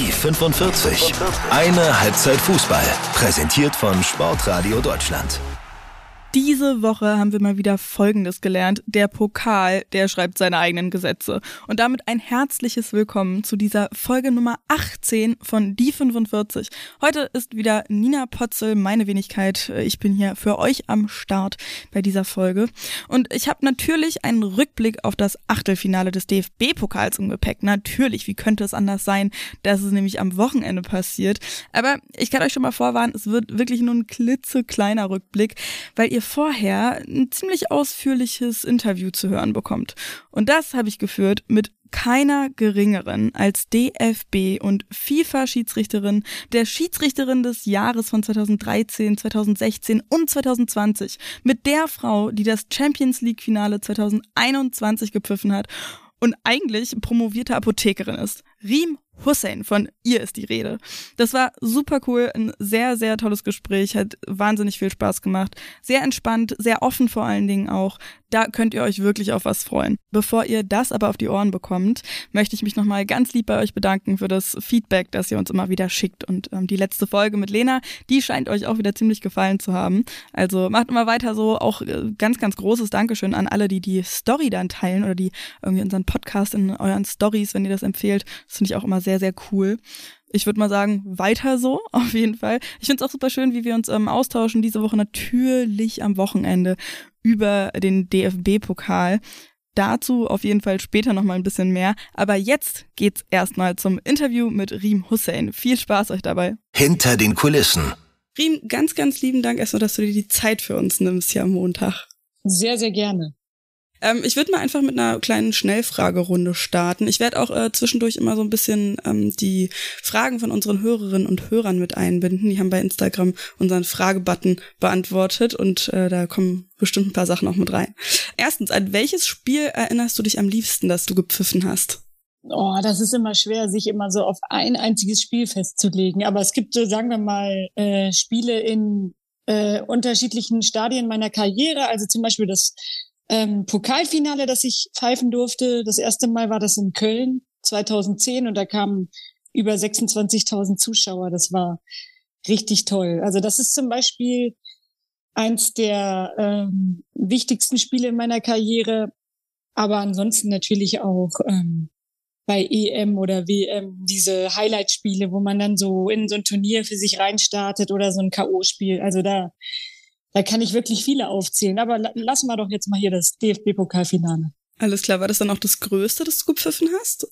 Die 45. Eine Halbzeit Fußball. Präsentiert von Sportradio Deutschland. Diese Woche haben wir mal wieder Folgendes gelernt. Der Pokal, der schreibt seine eigenen Gesetze. Und damit ein herzliches Willkommen zu dieser Folge Nummer 18 von Die 45. Heute ist wieder Nina Potzel, meine Wenigkeit. Ich bin hier für euch am Start bei dieser Folge. Und ich habe natürlich einen Rückblick auf das Achtelfinale des DFB-Pokals im Gepäck. Natürlich, wie könnte es anders sein? Das ist nämlich am Wochenende passiert. Aber ich kann euch schon mal vorwarnen, es wird wirklich nur ein klitzekleiner Rückblick, weil ihr ihr vorher ein ziemlich ausführliches Interview zu hören bekommt. Und das habe ich geführt mit keiner geringeren als DFB und FIFA-Schiedsrichterin, der Schiedsrichterin des Jahres von 2013, 2016 und 2020, mit der Frau, die das Champions League-Finale 2021 gepfiffen hat und eigentlich promovierte Apothekerin ist. Riem Hussein, von ihr ist die Rede. Das war super cool, ein sehr, sehr tolles Gespräch, hat wahnsinnig viel Spaß gemacht. Sehr entspannt, sehr offen vor allen Dingen auch. Da könnt ihr euch wirklich auf was freuen. Bevor ihr das aber auf die Ohren bekommt, möchte ich mich nochmal ganz lieb bei euch bedanken für das Feedback, das ihr uns immer wieder schickt. Und ähm, die letzte Folge mit Lena, die scheint euch auch wieder ziemlich gefallen zu haben. Also macht immer weiter so. Auch äh, ganz, ganz großes Dankeschön an alle, die die Story dann teilen oder die irgendwie unseren Podcast in euren Stories, wenn ihr das empfehlt. Das finde ich auch immer sehr, sehr cool ich würde mal sagen, weiter so, auf jeden Fall. Ich finde es auch super schön, wie wir uns ähm, austauschen diese Woche natürlich am Wochenende über den DFB-Pokal. Dazu auf jeden Fall später nochmal ein bisschen mehr. Aber jetzt geht's erstmal zum Interview mit Riem Hussein. Viel Spaß euch dabei. Hinter den Kulissen. Riem, ganz, ganz lieben Dank erstmal, dass du dir die Zeit für uns nimmst hier am Montag. Sehr, sehr gerne. Ähm, ich würde mal einfach mit einer kleinen Schnellfragerunde starten. Ich werde auch äh, zwischendurch immer so ein bisschen ähm, die Fragen von unseren Hörerinnen und Hörern mit einbinden. Die haben bei Instagram unseren Fragebutton beantwortet und äh, da kommen bestimmt ein paar Sachen auch mit rein. Erstens, an welches Spiel erinnerst du dich am liebsten, das du gepfiffen hast? Oh, das ist immer schwer, sich immer so auf ein einziges Spiel festzulegen. Aber es gibt, sagen wir mal, äh, Spiele in äh, unterschiedlichen Stadien meiner Karriere. Also zum Beispiel das ähm, Pokalfinale, das ich pfeifen durfte. Das erste Mal war das in Köln 2010 und da kamen über 26.000 Zuschauer. Das war richtig toll. Also das ist zum Beispiel eins der ähm, wichtigsten Spiele in meiner Karriere. Aber ansonsten natürlich auch ähm, bei EM oder WM diese Highlight-Spiele, wo man dann so in so ein Turnier für sich reinstartet oder so ein K.O.-Spiel. Also da da kann ich wirklich viele aufzählen. Aber lassen wir doch jetzt mal hier das DFB-Pokalfinale. Alles klar, war das dann auch das Größte, das du gepfiffen hast?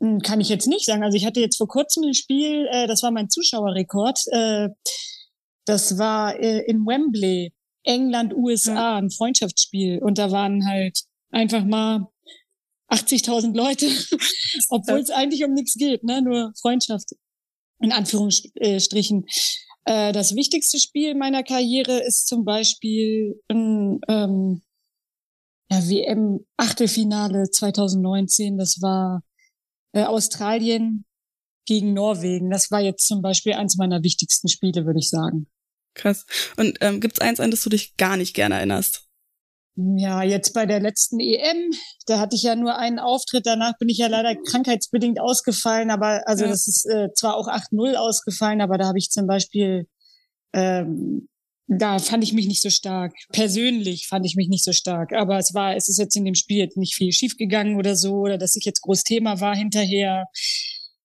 Hm, kann ich jetzt nicht sagen. Also ich hatte jetzt vor kurzem ein Spiel, äh, das war mein Zuschauerrekord. Äh, das war äh, in Wembley, England, USA, ja. ein Freundschaftsspiel. Und da waren halt einfach mal 80.000 Leute, obwohl es eigentlich um nichts geht, ne? nur Freundschaft in Anführungsstrichen. Äh, das wichtigste Spiel meiner Karriere ist zum Beispiel ein ähm, ja, WM-Achtelfinale 2019. Das war äh, Australien gegen Norwegen. Das war jetzt zum Beispiel eins meiner wichtigsten Spiele, würde ich sagen. Krass. Und ähm, gibt es eins, an das du dich gar nicht gerne erinnerst? Ja, jetzt bei der letzten EM, da hatte ich ja nur einen Auftritt, danach bin ich ja leider krankheitsbedingt ausgefallen, aber also ja. das ist äh, zwar auch 8-0 ausgefallen, aber da habe ich zum Beispiel, ähm, da fand ich mich nicht so stark. Persönlich fand ich mich nicht so stark, aber es war, es ist jetzt in dem Spiel jetzt nicht viel schiefgegangen oder so, oder dass ich jetzt groß Thema war hinterher.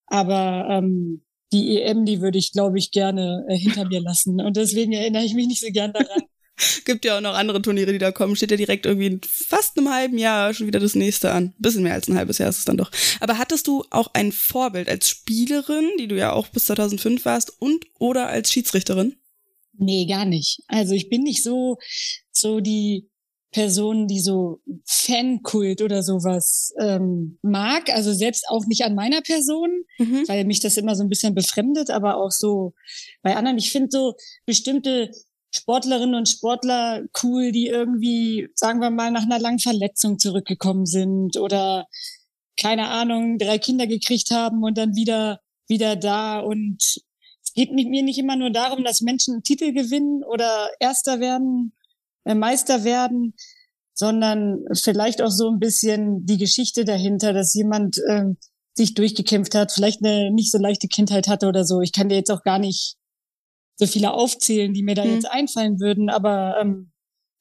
Aber ähm, die EM, die würde ich, glaube ich, gerne äh, hinter mir lassen. Und deswegen erinnere ich mich nicht so gern daran. Gibt ja auch noch andere Turniere, die da kommen. Steht ja direkt irgendwie in fast einem halben Jahr schon wieder das nächste an. bisschen mehr als ein halbes Jahr ist es dann doch. Aber hattest du auch ein Vorbild als Spielerin, die du ja auch bis 2005 warst, und oder als Schiedsrichterin? Nee, gar nicht. Also ich bin nicht so, so die Person, die so Fankult oder sowas ähm, mag. Also selbst auch nicht an meiner Person, mhm. weil mich das immer so ein bisschen befremdet, aber auch so bei anderen. Ich finde so bestimmte Sportlerinnen und Sportler cool, die irgendwie, sagen wir mal, nach einer langen Verletzung zurückgekommen sind oder keine Ahnung, drei Kinder gekriegt haben und dann wieder, wieder da. Und es geht mir nicht immer nur darum, dass Menschen einen Titel gewinnen oder Erster werden, äh, Meister werden, sondern vielleicht auch so ein bisschen die Geschichte dahinter, dass jemand äh, sich durchgekämpft hat, vielleicht eine nicht so leichte Kindheit hatte oder so. Ich kann dir jetzt auch gar nicht so viele aufzählen, die mir da mhm. jetzt einfallen würden, aber ähm,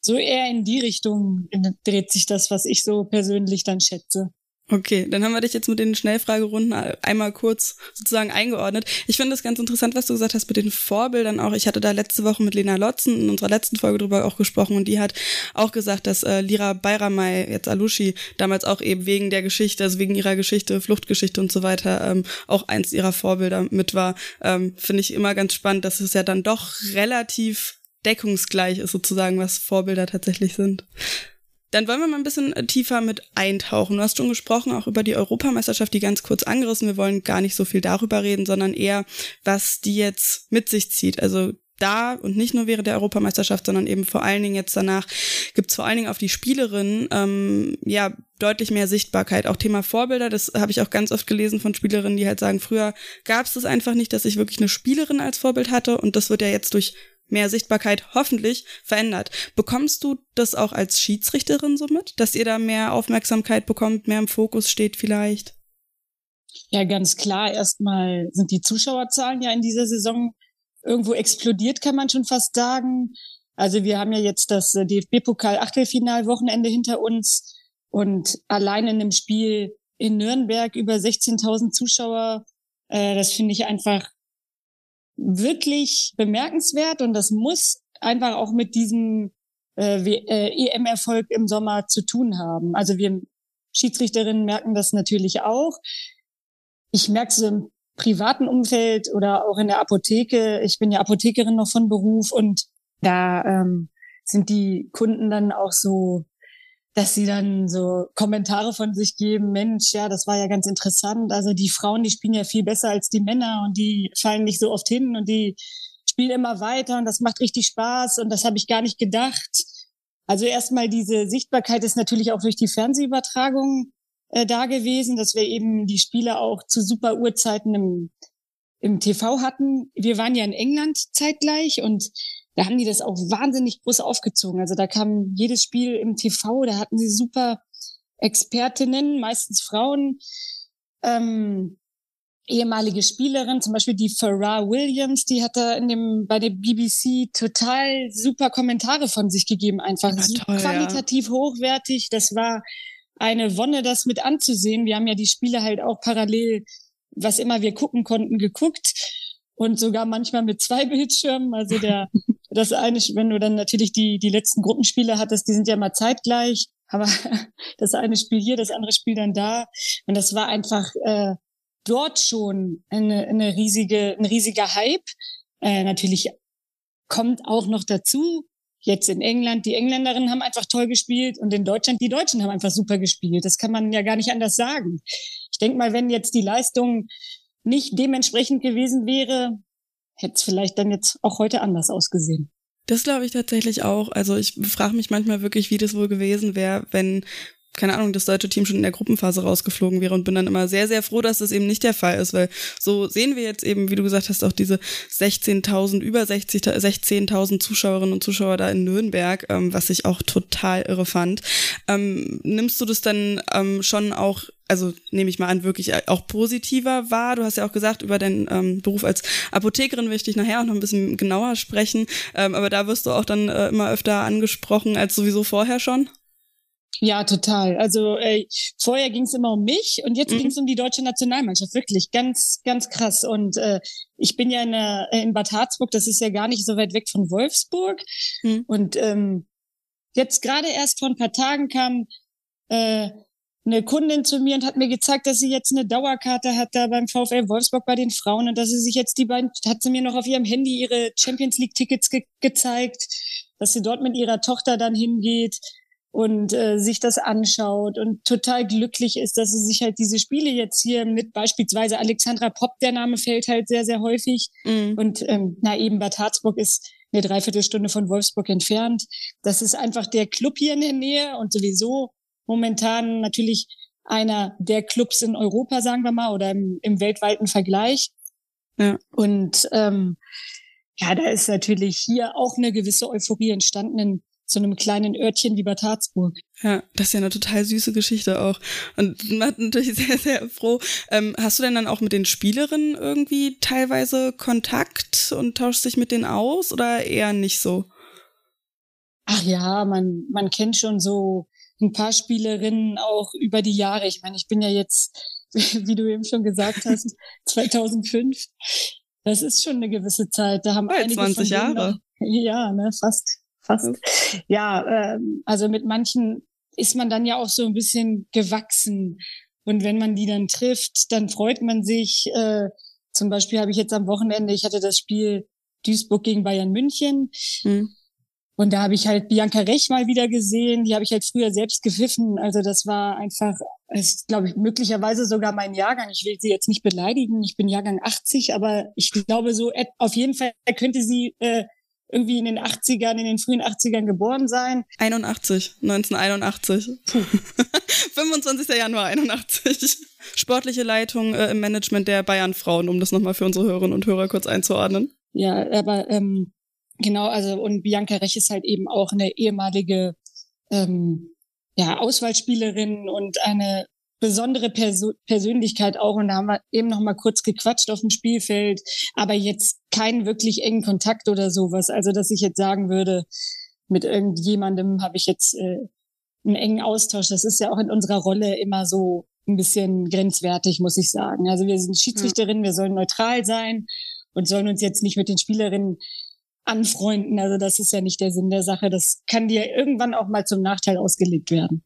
so eher in die Richtung dreht sich das, was ich so persönlich dann schätze. Okay, dann haben wir dich jetzt mit den Schnellfragerunden einmal kurz sozusagen eingeordnet. Ich finde es ganz interessant, was du gesagt hast mit den Vorbildern auch. Ich hatte da letzte Woche mit Lena Lotzen in unserer letzten Folge drüber auch gesprochen und die hat auch gesagt, dass äh, Lira Bayramay, jetzt Alushi, damals auch eben wegen der Geschichte, also wegen ihrer Geschichte, Fluchtgeschichte und so weiter, ähm, auch eins ihrer Vorbilder mit war. Ähm, finde ich immer ganz spannend, dass es ja dann doch relativ deckungsgleich ist sozusagen, was Vorbilder tatsächlich sind. Dann wollen wir mal ein bisschen äh, tiefer mit eintauchen. Du hast schon gesprochen, auch über die Europameisterschaft, die ganz kurz angerissen. Wir wollen gar nicht so viel darüber reden, sondern eher, was die jetzt mit sich zieht. Also da und nicht nur während der Europameisterschaft, sondern eben vor allen Dingen jetzt danach gibt's vor allen Dingen auf die Spielerinnen ähm, ja deutlich mehr Sichtbarkeit. Auch Thema Vorbilder, das habe ich auch ganz oft gelesen von Spielerinnen, die halt sagen, früher gab's das einfach nicht, dass ich wirklich eine Spielerin als Vorbild hatte und das wird ja jetzt durch mehr Sichtbarkeit hoffentlich verändert. Bekommst du das auch als Schiedsrichterin so mit, dass ihr da mehr Aufmerksamkeit bekommt, mehr im Fokus steht vielleicht? Ja, ganz klar. Erstmal sind die Zuschauerzahlen ja in dieser Saison irgendwo explodiert, kann man schon fast sagen. Also wir haben ja jetzt das DFB-Pokal-Achtelfinalwochenende hinter uns und allein in dem Spiel in Nürnberg über 16.000 Zuschauer. Äh, das finde ich einfach wirklich bemerkenswert und das muss einfach auch mit diesem äh, äh, EM-Erfolg im Sommer zu tun haben. Also wir Schiedsrichterinnen merken das natürlich auch. Ich merke es im privaten Umfeld oder auch in der Apotheke. Ich bin ja Apothekerin noch von Beruf und da ähm, sind die Kunden dann auch so dass sie dann so Kommentare von sich geben, Mensch, ja, das war ja ganz interessant. Also die Frauen, die spielen ja viel besser als die Männer und die fallen nicht so oft hin und die spielen immer weiter und das macht richtig Spaß und das habe ich gar nicht gedacht. Also erstmal diese Sichtbarkeit ist natürlich auch durch die Fernsehübertragung äh, da gewesen, dass wir eben die Spiele auch zu super Uhrzeiten im, im TV hatten. Wir waren ja in England zeitgleich und da haben die das auch wahnsinnig groß aufgezogen. Also da kam jedes Spiel im TV, da hatten sie super Expertinnen, meistens Frauen, ähm, ehemalige Spielerin, zum Beispiel die Farrar Williams, die hat da in dem, bei der BBC total super Kommentare von sich gegeben, einfach toll, qualitativ ja. hochwertig. Das war eine Wonne, das mit anzusehen. Wir haben ja die Spiele halt auch parallel, was immer wir gucken konnten, geguckt und sogar manchmal mit zwei Bildschirmen. Also der, das eine, wenn du dann natürlich die, die letzten Gruppenspiele hattest, die sind ja mal zeitgleich, aber das eine Spiel hier, das andere Spiel dann da. Und das war einfach äh, dort schon eine, eine riesige, ein riesiger Hype. Äh, natürlich kommt auch noch dazu, jetzt in England, die Engländerinnen haben einfach toll gespielt und in Deutschland, die Deutschen haben einfach super gespielt. Das kann man ja gar nicht anders sagen. Ich denke mal, wenn jetzt die Leistung nicht dementsprechend gewesen wäre, hätte es vielleicht dann jetzt auch heute anders ausgesehen. Das glaube ich tatsächlich auch. Also ich frage mich manchmal wirklich, wie das wohl gewesen wäre, wenn keine Ahnung, das deutsche Team schon in der Gruppenphase rausgeflogen wäre und bin dann immer sehr, sehr froh, dass das eben nicht der Fall ist, weil so sehen wir jetzt eben, wie du gesagt hast, auch diese 16.000, über 16.000 Zuschauerinnen und Zuschauer da in Nürnberg, ähm, was ich auch total irre fand. Ähm, nimmst du das dann ähm, schon auch also nehme ich mal an, wirklich auch positiver war. Du hast ja auch gesagt, über deinen ähm, Beruf als Apothekerin will ich nachher auch noch ein bisschen genauer sprechen. Ähm, aber da wirst du auch dann äh, immer öfter angesprochen als sowieso vorher schon. Ja, total. Also äh, vorher ging es immer um mich und jetzt mhm. ging es um die deutsche Nationalmannschaft. Wirklich ganz, ganz krass. Und äh, ich bin ja in, der, in Bad Harzburg, das ist ja gar nicht so weit weg von Wolfsburg. Mhm. Und ähm, jetzt gerade erst vor ein paar Tagen kam äh, eine Kundin zu mir und hat mir gezeigt, dass sie jetzt eine Dauerkarte hat da beim VfL Wolfsburg bei den Frauen und dass sie sich jetzt die beiden, hat sie mir noch auf ihrem Handy ihre Champions League Tickets ge gezeigt, dass sie dort mit ihrer Tochter dann hingeht und äh, sich das anschaut und total glücklich ist, dass sie sich halt diese Spiele jetzt hier mit beispielsweise Alexandra Popp, der Name fällt halt sehr, sehr häufig. Mhm. Und ähm, na eben Bad Harzburg ist eine Dreiviertelstunde von Wolfsburg entfernt. Das ist einfach der Club hier in der Nähe und sowieso momentan natürlich einer der Clubs in Europa, sagen wir mal, oder im, im weltweiten Vergleich. Ja. Und ähm, ja, da ist natürlich hier auch eine gewisse Euphorie entstanden in so einem kleinen Örtchen wie Bad Harzburg. Ja, das ist ja eine total süße Geschichte auch. Und macht natürlich sehr, sehr froh. Ähm, hast du denn dann auch mit den Spielerinnen irgendwie teilweise Kontakt und tauschst dich mit denen aus oder eher nicht so? Ach ja, man, man kennt schon so ein paar Spielerinnen auch über die Jahre. Ich meine, ich bin ja jetzt, wie du eben schon gesagt hast, 2005. Das ist schon eine gewisse Zeit. Da haben oh, einige 20 Jahre. Noch, ja, ne, fast, fast. Ja, ähm, also mit manchen ist man dann ja auch so ein bisschen gewachsen. Und wenn man die dann trifft, dann freut man sich. Äh, zum Beispiel habe ich jetzt am Wochenende, ich hatte das Spiel Duisburg gegen Bayern München. Mhm. Und da habe ich halt Bianca Rech mal wieder gesehen. Die habe ich halt früher selbst gepfiffen. Also das war einfach, ist, glaube ich, möglicherweise sogar mein Jahrgang. Ich will sie jetzt nicht beleidigen. Ich bin Jahrgang 80, aber ich glaube so, auf jeden Fall könnte sie äh, irgendwie in den 80ern, in den frühen 80ern geboren sein. 81, 1981. Puh. 25. Januar 81. Sportliche Leitung äh, im Management der Bayern Frauen, um das nochmal für unsere Hörerinnen und Hörer kurz einzuordnen. Ja, aber ähm, Genau, also und Bianca Rech ist halt eben auch eine ehemalige ähm, ja, Auswahlspielerin und eine besondere Perso Persönlichkeit auch. Und da haben wir eben noch mal kurz gequatscht auf dem Spielfeld, aber jetzt keinen wirklich engen Kontakt oder sowas. Also, dass ich jetzt sagen würde, mit irgendjemandem habe ich jetzt äh, einen engen Austausch. Das ist ja auch in unserer Rolle immer so ein bisschen grenzwertig, muss ich sagen. Also wir sind Schiedsrichterinnen, wir sollen neutral sein und sollen uns jetzt nicht mit den Spielerinnen anfreunden. Also das ist ja nicht der Sinn der Sache. Das kann dir irgendwann auch mal zum Nachteil ausgelegt werden.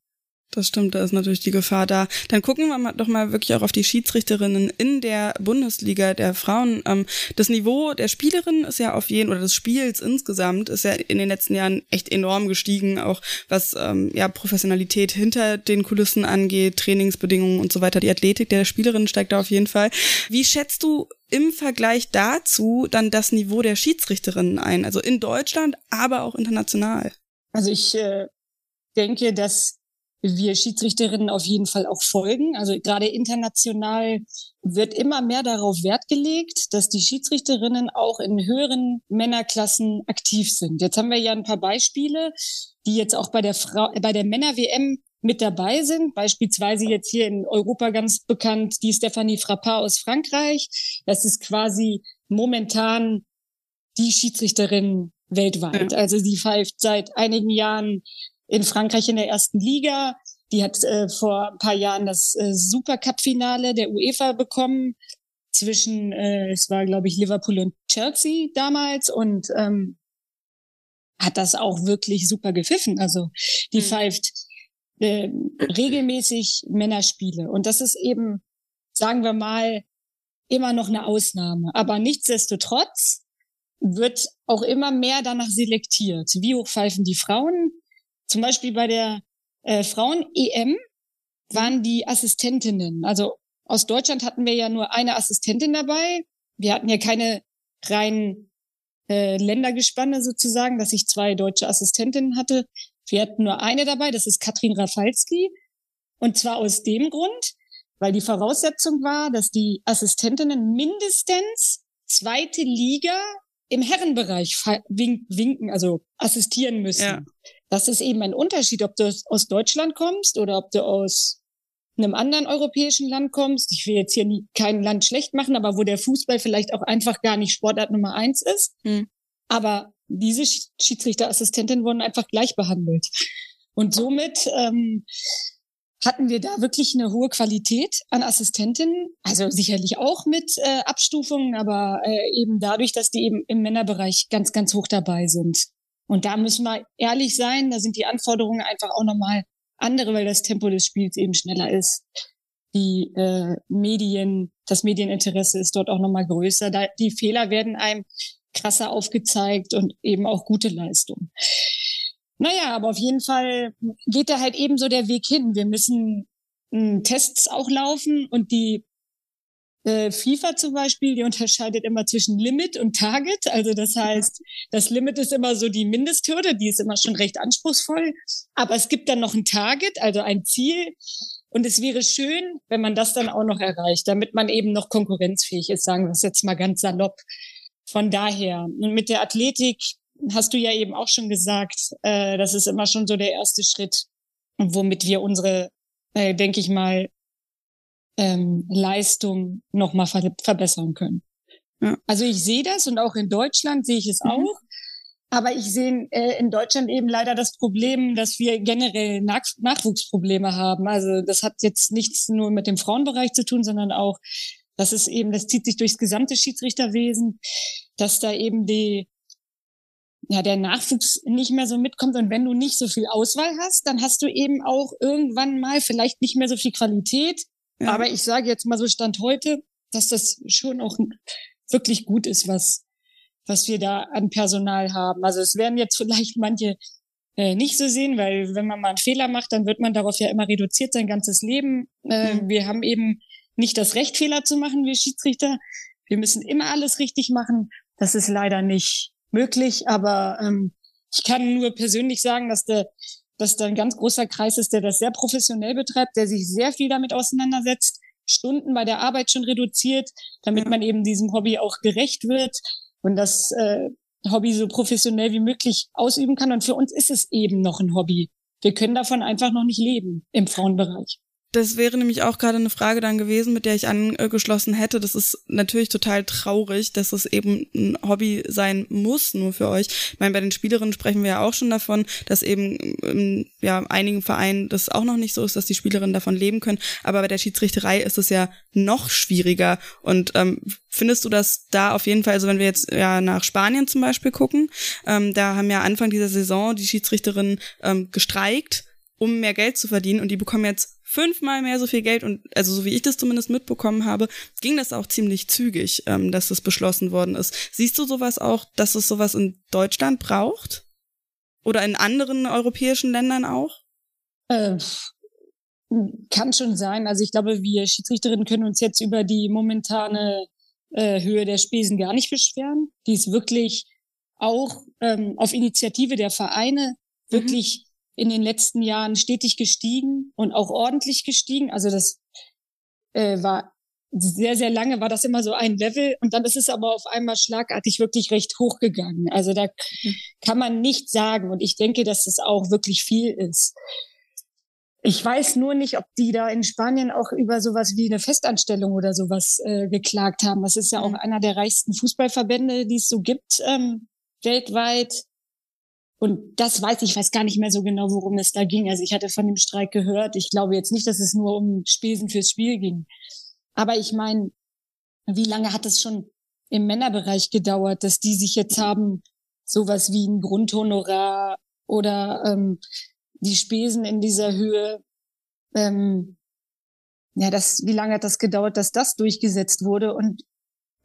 Das stimmt, da ist natürlich die Gefahr da. Dann gucken wir mal doch mal wirklich auch auf die Schiedsrichterinnen in der Bundesliga der Frauen. Ähm, das Niveau der Spielerinnen ist ja auf jeden oder des Spiels insgesamt ist ja in den letzten Jahren echt enorm gestiegen, auch was ähm, ja Professionalität hinter den Kulissen angeht, Trainingsbedingungen und so weiter. Die Athletik der Spielerinnen steigt da auf jeden Fall. Wie schätzt du im Vergleich dazu dann das Niveau der Schiedsrichterinnen ein, also in Deutschland, aber auch international? Also ich äh, denke, dass wir Schiedsrichterinnen auf jeden Fall auch folgen. Also gerade international wird immer mehr darauf Wert gelegt, dass die Schiedsrichterinnen auch in höheren Männerklassen aktiv sind. Jetzt haben wir ja ein paar Beispiele, die jetzt auch bei der Frau, bei der Männer-WM mit dabei sind. Beispielsweise jetzt hier in Europa ganz bekannt die Stephanie Frappard aus Frankreich. Das ist quasi momentan die Schiedsrichterin weltweit. Also sie pfeift seit einigen Jahren in Frankreich in der ersten Liga. Die hat äh, vor ein paar Jahren das äh, Supercup-Finale der UEFA bekommen zwischen, äh, es war glaube ich Liverpool und Chelsea damals und ähm, hat das auch wirklich super gepfiffen. Also die mhm. pfeift äh, regelmäßig Männerspiele und das ist eben, sagen wir mal, immer noch eine Ausnahme. Aber nichtsdestotrotz wird auch immer mehr danach selektiert. Wie hoch pfeifen die Frauen? Zum Beispiel bei der äh, Frauen-EM waren die Assistentinnen. Also aus Deutschland hatten wir ja nur eine Assistentin dabei. Wir hatten ja keine rein äh, Ländergespanne sozusagen, dass ich zwei deutsche Assistentinnen hatte. Wir hatten nur eine dabei, das ist Katrin Rafalski. Und zwar aus dem Grund, weil die Voraussetzung war, dass die Assistentinnen mindestens zweite Liga im Herrenbereich winken, also assistieren müssen. Ja. Das ist eben ein Unterschied, ob du aus Deutschland kommst oder ob du aus einem anderen europäischen Land kommst. Ich will jetzt hier nie, kein Land schlecht machen, aber wo der Fußball vielleicht auch einfach gar nicht Sportart Nummer eins ist. Hm. Aber diese Schiedsrichterassistentinnen wurden einfach gleich behandelt. Und somit ähm, hatten wir da wirklich eine hohe Qualität an Assistentinnen. Also sicherlich auch mit äh, Abstufungen, aber äh, eben dadurch, dass die eben im Männerbereich ganz, ganz hoch dabei sind. Und da müssen wir ehrlich sein, da sind die Anforderungen einfach auch nochmal andere, weil das Tempo des Spiels eben schneller ist. Die äh, Medien, das Medieninteresse ist dort auch nochmal größer. Da, die Fehler werden einem krasser aufgezeigt und eben auch gute Leistung. Naja, aber auf jeden Fall geht da halt eben so der Weg hin. Wir müssen hm, Tests auch laufen und die äh, FIFA zum Beispiel, die unterscheidet immer zwischen Limit und Target. Also das heißt, das Limit ist immer so die Mindesthürde, die ist immer schon recht anspruchsvoll. Aber es gibt dann noch ein Target, also ein Ziel. Und es wäre schön, wenn man das dann auch noch erreicht, damit man eben noch konkurrenzfähig ist, sagen wir es jetzt mal ganz salopp. Von daher, mit der Athletik hast du ja eben auch schon gesagt, äh, das ist immer schon so der erste Schritt, womit wir unsere, äh, denke ich mal, ähm, Leistung nochmal ver verbessern können. Ja. Also ich sehe das und auch in Deutschland sehe ich es mhm. auch. Aber ich sehe äh, in Deutschland eben leider das Problem, dass wir generell Nach Nachwuchsprobleme haben. Also das hat jetzt nichts nur mit dem Frauenbereich zu tun, sondern auch, das ist eben, das zieht sich durchs gesamte Schiedsrichterwesen, dass da eben die, ja, der Nachwuchs nicht mehr so mitkommt. Und wenn du nicht so viel Auswahl hast, dann hast du eben auch irgendwann mal vielleicht nicht mehr so viel Qualität. Ja. Aber ich sage jetzt mal so Stand heute, dass das schon auch wirklich gut ist, was was wir da an Personal haben. Also es werden jetzt vielleicht manche äh, nicht so sehen, weil wenn man mal einen Fehler macht, dann wird man darauf ja immer reduziert sein ganzes Leben. Äh, mhm. Wir haben eben nicht das Recht, Fehler zu machen, wir Schiedsrichter. Wir müssen immer alles richtig machen. Das ist leider nicht möglich, aber ähm, ich kann nur persönlich sagen, dass der dass da ein ganz großer Kreis ist, der das sehr professionell betreibt, der sich sehr viel damit auseinandersetzt, Stunden bei der Arbeit schon reduziert, damit man eben diesem Hobby auch gerecht wird und das äh, Hobby so professionell wie möglich ausüben kann. Und für uns ist es eben noch ein Hobby. Wir können davon einfach noch nicht leben im Frauenbereich. Das wäre nämlich auch gerade eine Frage dann gewesen, mit der ich angeschlossen hätte. Das ist natürlich total traurig, dass es eben ein Hobby sein muss, nur für euch. Ich meine, bei den Spielerinnen sprechen wir ja auch schon davon, dass eben in ja, einigen Vereinen das auch noch nicht so ist, dass die Spielerinnen davon leben können. Aber bei der Schiedsrichterei ist es ja noch schwieriger. Und ähm, findest du das da auf jeden Fall, also wenn wir jetzt ja nach Spanien zum Beispiel gucken, ähm, da haben ja Anfang dieser Saison die Schiedsrichterinnen ähm, gestreikt um mehr Geld zu verdienen und die bekommen jetzt fünfmal mehr so viel Geld und also so wie ich das zumindest mitbekommen habe, ging das auch ziemlich zügig, ähm, dass das beschlossen worden ist. Siehst du sowas auch, dass es sowas in Deutschland braucht? Oder in anderen europäischen Ländern auch? Äh, kann schon sein. Also ich glaube, wir Schiedsrichterinnen können uns jetzt über die momentane äh, Höhe der Spesen gar nicht beschweren. Die ist wirklich auch ähm, auf Initiative der Vereine mhm. wirklich in den letzten Jahren stetig gestiegen und auch ordentlich gestiegen. Also das äh, war sehr, sehr lange war das immer so ein Level und dann ist es aber auf einmal schlagartig wirklich recht hochgegangen. Also da hm. kann man nicht sagen und ich denke, dass es auch wirklich viel ist. Ich weiß nur nicht, ob die da in Spanien auch über sowas wie eine Festanstellung oder sowas äh, geklagt haben. Das ist ja auch hm. einer der reichsten Fußballverbände, die es so gibt ähm, weltweit. Und das weiß ich, weiß gar nicht mehr so genau, worum es da ging. Also ich hatte von dem Streik gehört. Ich glaube jetzt nicht, dass es nur um Spesen fürs Spiel ging. Aber ich meine, wie lange hat es schon im Männerbereich gedauert, dass die sich jetzt haben sowas wie ein Grundhonorar oder ähm, die Spesen in dieser Höhe. Ähm, ja, das, wie lange hat das gedauert, dass das durchgesetzt wurde? Und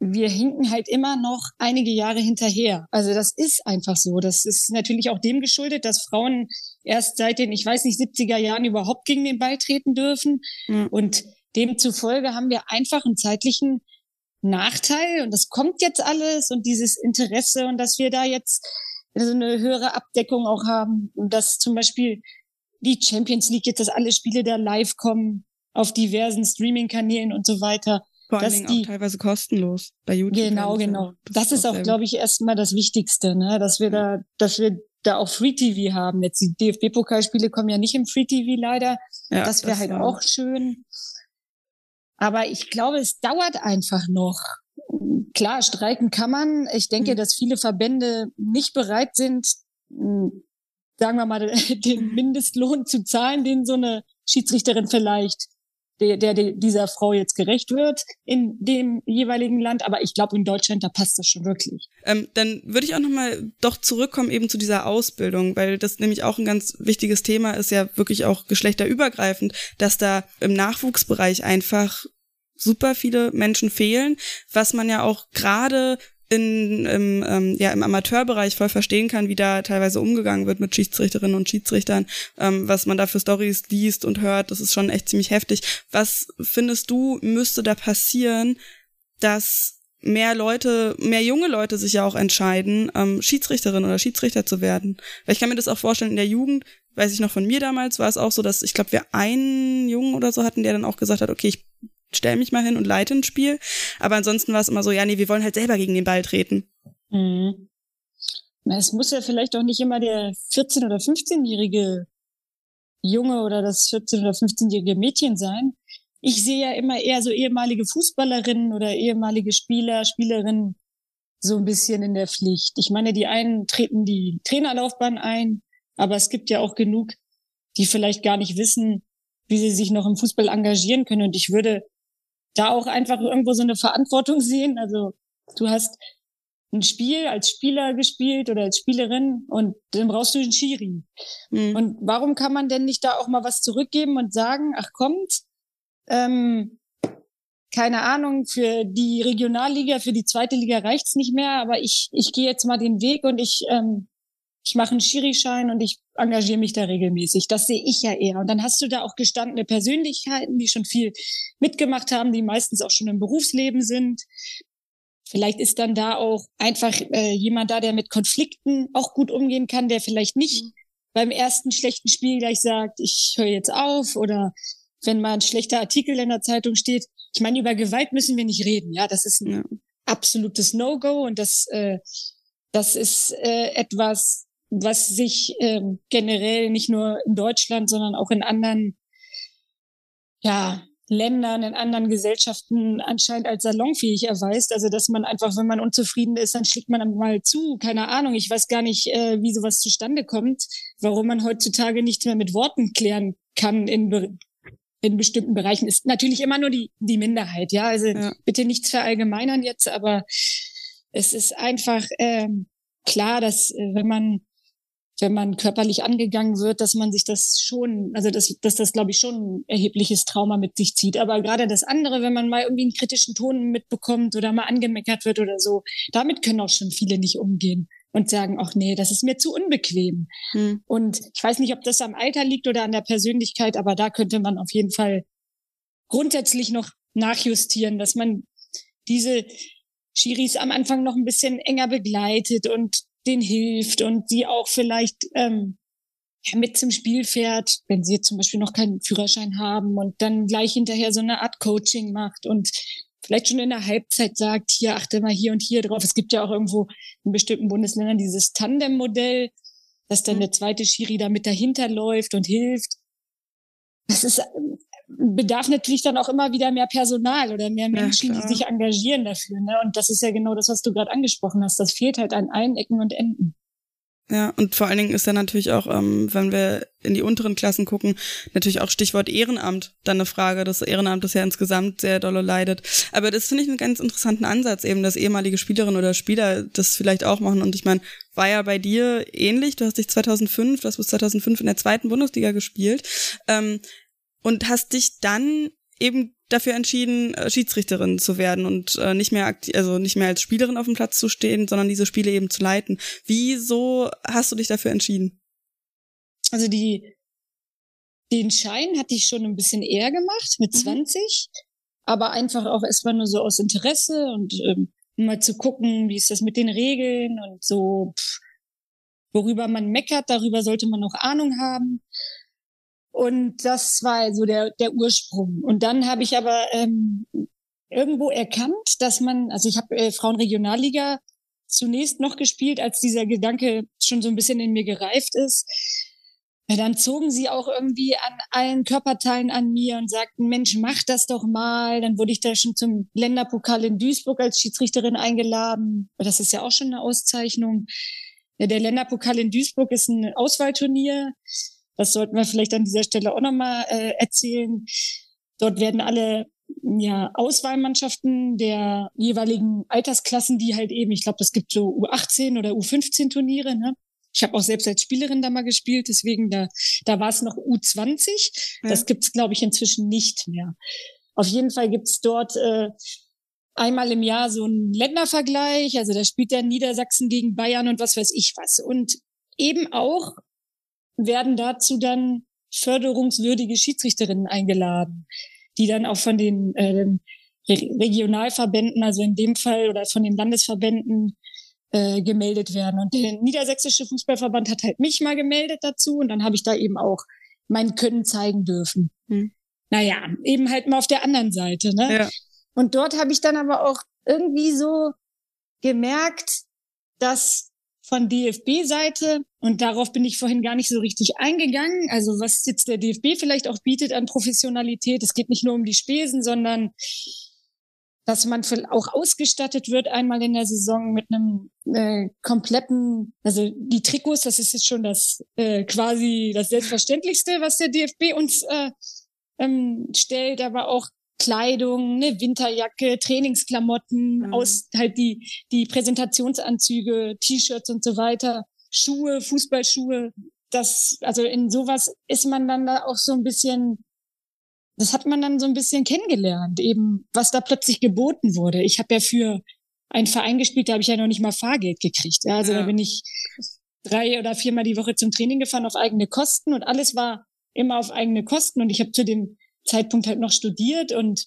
wir hinken halt immer noch einige Jahre hinterher. Also das ist einfach so. Das ist natürlich auch dem geschuldet, dass Frauen erst seit den, ich weiß nicht, 70er Jahren überhaupt gegen den Ball treten dürfen. Mhm. Und demzufolge haben wir einfach einen zeitlichen Nachteil. Und das kommt jetzt alles und dieses Interesse und dass wir da jetzt so eine höhere Abdeckung auch haben. Und dass zum Beispiel die Champions League jetzt, dass alle Spiele da live kommen auf diversen Streaming-Kanälen und so weiter. Vor allen Dingen die, auch teilweise kostenlos bei YouTube. Genau, genau. Das, das ist auch, glaube ich, erstmal das Wichtigste, ne? dass wir da, dass wir da auch Free TV haben. Jetzt die DFB-Pokalspiele kommen ja nicht im Free TV leider. Ja, das wäre halt auch schön. Aber ich glaube, es dauert einfach noch. Klar, streiken kann man. Ich denke, mhm. dass viele Verbände nicht bereit sind, hm, sagen wir mal, den Mindestlohn zu zahlen, den so eine Schiedsrichterin vielleicht der, der dieser Frau jetzt gerecht wird in dem jeweiligen Land. Aber ich glaube, in Deutschland, da passt das schon wirklich. Ähm, dann würde ich auch nochmal doch zurückkommen eben zu dieser Ausbildung, weil das nämlich auch ein ganz wichtiges Thema ist, ja wirklich auch geschlechterübergreifend, dass da im Nachwuchsbereich einfach super viele Menschen fehlen, was man ja auch gerade in, im, ähm, ja, im Amateurbereich voll verstehen kann, wie da teilweise umgegangen wird mit Schiedsrichterinnen und Schiedsrichtern, ähm, was man da für Stories liest und hört, das ist schon echt ziemlich heftig. Was findest du, müsste da passieren, dass mehr Leute, mehr junge Leute sich ja auch entscheiden, ähm, Schiedsrichterin oder Schiedsrichter zu werden? Weil ich kann mir das auch vorstellen, in der Jugend, weiß ich noch von mir damals, war es auch so, dass ich glaube, wir einen Jungen oder so hatten, der dann auch gesagt hat, okay, ich stell mich mal hin und leite ein Spiel. Aber ansonsten war es immer so, ja, nee, wir wollen halt selber gegen den Ball treten. Mhm. es muss ja vielleicht auch nicht immer der 14- oder 15-jährige Junge oder das 14- oder 15-jährige Mädchen sein. Ich sehe ja immer eher so ehemalige Fußballerinnen oder ehemalige Spieler, Spielerinnen so ein bisschen in der Pflicht. Ich meine, die einen treten die Trainerlaufbahn ein, aber es gibt ja auch genug, die vielleicht gar nicht wissen, wie sie sich noch im Fußball engagieren können. Und ich würde da auch einfach irgendwo so eine Verantwortung sehen. Also du hast ein Spiel als Spieler gespielt oder als Spielerin und dann brauchst du einen Schiri. Mhm. Und warum kann man denn nicht da auch mal was zurückgeben und sagen, ach kommt, ähm, keine Ahnung, für die Regionalliga, für die zweite Liga reicht's nicht mehr, aber ich, ich gehe jetzt mal den Weg und ich, ähm, ich mache einen Schiri-Schein und ich engagiere mich da regelmäßig. Das sehe ich ja eher. Und dann hast du da auch gestandene Persönlichkeiten, die schon viel mitgemacht haben, die meistens auch schon im Berufsleben sind. Vielleicht ist dann da auch einfach äh, jemand da, der mit Konflikten auch gut umgehen kann, der vielleicht nicht mhm. beim ersten schlechten Spiel gleich sagt, ich höre jetzt auf oder wenn mal ein schlechter Artikel in der Zeitung steht. Ich meine, über Gewalt müssen wir nicht reden. Ja, das ist ein ja. absolutes No-Go und das, äh, das ist äh, etwas, was sich äh, generell nicht nur in Deutschland, sondern auch in anderen ja, Ländern, in anderen Gesellschaften anscheinend als salonfähig erweist. Also dass man einfach, wenn man unzufrieden ist, dann schlägt man mal zu. Keine Ahnung. Ich weiß gar nicht, äh, wie sowas zustande kommt, warum man heutzutage nichts mehr mit Worten klären kann in, in bestimmten Bereichen. Ist natürlich immer nur die, die Minderheit, ja. Also ja. bitte nichts verallgemeinern jetzt, aber es ist einfach ähm, klar, dass äh, wenn man wenn man körperlich angegangen wird, dass man sich das schon, also dass, dass das, glaube ich, schon ein erhebliches Trauma mit sich zieht. Aber gerade das andere, wenn man mal irgendwie einen kritischen Ton mitbekommt oder mal angemeckert wird oder so, damit können auch schon viele nicht umgehen und sagen, ach nee, das ist mir zu unbequem. Hm. Und ich weiß nicht, ob das am Alter liegt oder an der Persönlichkeit, aber da könnte man auf jeden Fall grundsätzlich noch nachjustieren, dass man diese Schiris am Anfang noch ein bisschen enger begleitet und denen hilft und die auch vielleicht ähm, mit zum Spiel fährt, wenn sie jetzt zum Beispiel noch keinen Führerschein haben und dann gleich hinterher so eine Art Coaching macht und vielleicht schon in der Halbzeit sagt, hier achte mal hier und hier drauf. Es gibt ja auch irgendwo in bestimmten Bundesländern dieses Tandem-Modell, dass dann mhm. der zweite Schiri da mit dahinter läuft und hilft. Das ist bedarf natürlich dann auch immer wieder mehr Personal oder mehr Menschen, ja, die sich engagieren dafür. Ne? Und das ist ja genau das, was du gerade angesprochen hast. Das fehlt halt an allen Ecken und Enden. Ja, und vor allen Dingen ist ja natürlich auch, ähm, wenn wir in die unteren Klassen gucken, natürlich auch Stichwort Ehrenamt dann eine Frage. Das Ehrenamt ist ja insgesamt sehr dolle leidet. Aber das finde ich einen ganz interessanten Ansatz, eben, dass ehemalige Spielerinnen oder Spieler das vielleicht auch machen. Und ich meine, war ja bei dir ähnlich. Du hast dich 2005, du hast bis 2005 in der zweiten Bundesliga gespielt. Ähm, und hast dich dann eben dafür entschieden, äh, Schiedsrichterin zu werden und äh, nicht mehr also nicht mehr als Spielerin auf dem Platz zu stehen, sondern diese Spiele eben zu leiten. Wieso hast du dich dafür entschieden? Also die den Schein hatte ich schon ein bisschen eher gemacht mit 20, mhm. aber einfach auch erstmal nur so aus Interesse und ähm, mal zu gucken, wie ist das mit den Regeln und so, pff, worüber man meckert, darüber sollte man noch Ahnung haben. Und das war so der, der Ursprung. Und dann habe ich aber ähm, irgendwo erkannt, dass man, also ich habe äh, Frauenregionalliga zunächst noch gespielt, als dieser Gedanke schon so ein bisschen in mir gereift ist. Ja, dann zogen sie auch irgendwie an allen Körperteilen an mir und sagten, Mensch, mach das doch mal. Dann wurde ich da schon zum Länderpokal in Duisburg als Schiedsrichterin eingeladen. Das ist ja auch schon eine Auszeichnung. Ja, der Länderpokal in Duisburg ist ein Auswahlturnier. Das sollten wir vielleicht an dieser Stelle auch nochmal äh, erzählen. Dort werden alle ja, Auswahlmannschaften der jeweiligen Altersklassen, die halt eben, ich glaube, es gibt so U18 oder U15 Turniere, ne? Ich habe auch selbst als Spielerin da mal gespielt, deswegen da, da war es noch U20. Ja. Das gibt's glaube ich, inzwischen nicht mehr. Auf jeden Fall gibt's dort äh, einmal im Jahr so einen Ländervergleich. Also da spielt der Niedersachsen gegen Bayern und was weiß ich was. Und eben auch werden dazu dann förderungswürdige Schiedsrichterinnen eingeladen, die dann auch von den äh, Regionalverbänden, also in dem Fall oder von den Landesverbänden äh, gemeldet werden. Und der Niedersächsische Fußballverband hat halt mich mal gemeldet dazu und dann habe ich da eben auch mein Können zeigen dürfen. Hm. Naja, eben halt mal auf der anderen Seite. Ne? Ja. Und dort habe ich dann aber auch irgendwie so gemerkt, dass von DFB-Seite und darauf bin ich vorhin gar nicht so richtig eingegangen. Also was jetzt der DFB vielleicht auch bietet an Professionalität. Es geht nicht nur um die Spesen, sondern dass man auch ausgestattet wird einmal in der Saison mit einem äh, kompletten, also die Trikots, das ist jetzt schon das äh, quasi das Selbstverständlichste, was der DFB uns äh, ähm, stellt, aber auch Kleidung, eine Winterjacke, Trainingsklamotten, mhm. aus halt die die Präsentationsanzüge, T-Shirts und so weiter, Schuhe, Fußballschuhe. Das also in sowas ist man dann da auch so ein bisschen das hat man dann so ein bisschen kennengelernt, eben was da plötzlich geboten wurde. Ich habe ja für einen Verein gespielt, da habe ich ja noch nicht mal Fahrgeld gekriegt. Ja, also ja. da bin ich drei oder viermal die Woche zum Training gefahren auf eigene Kosten und alles war immer auf eigene Kosten und ich habe zu dem Zeitpunkt halt noch studiert und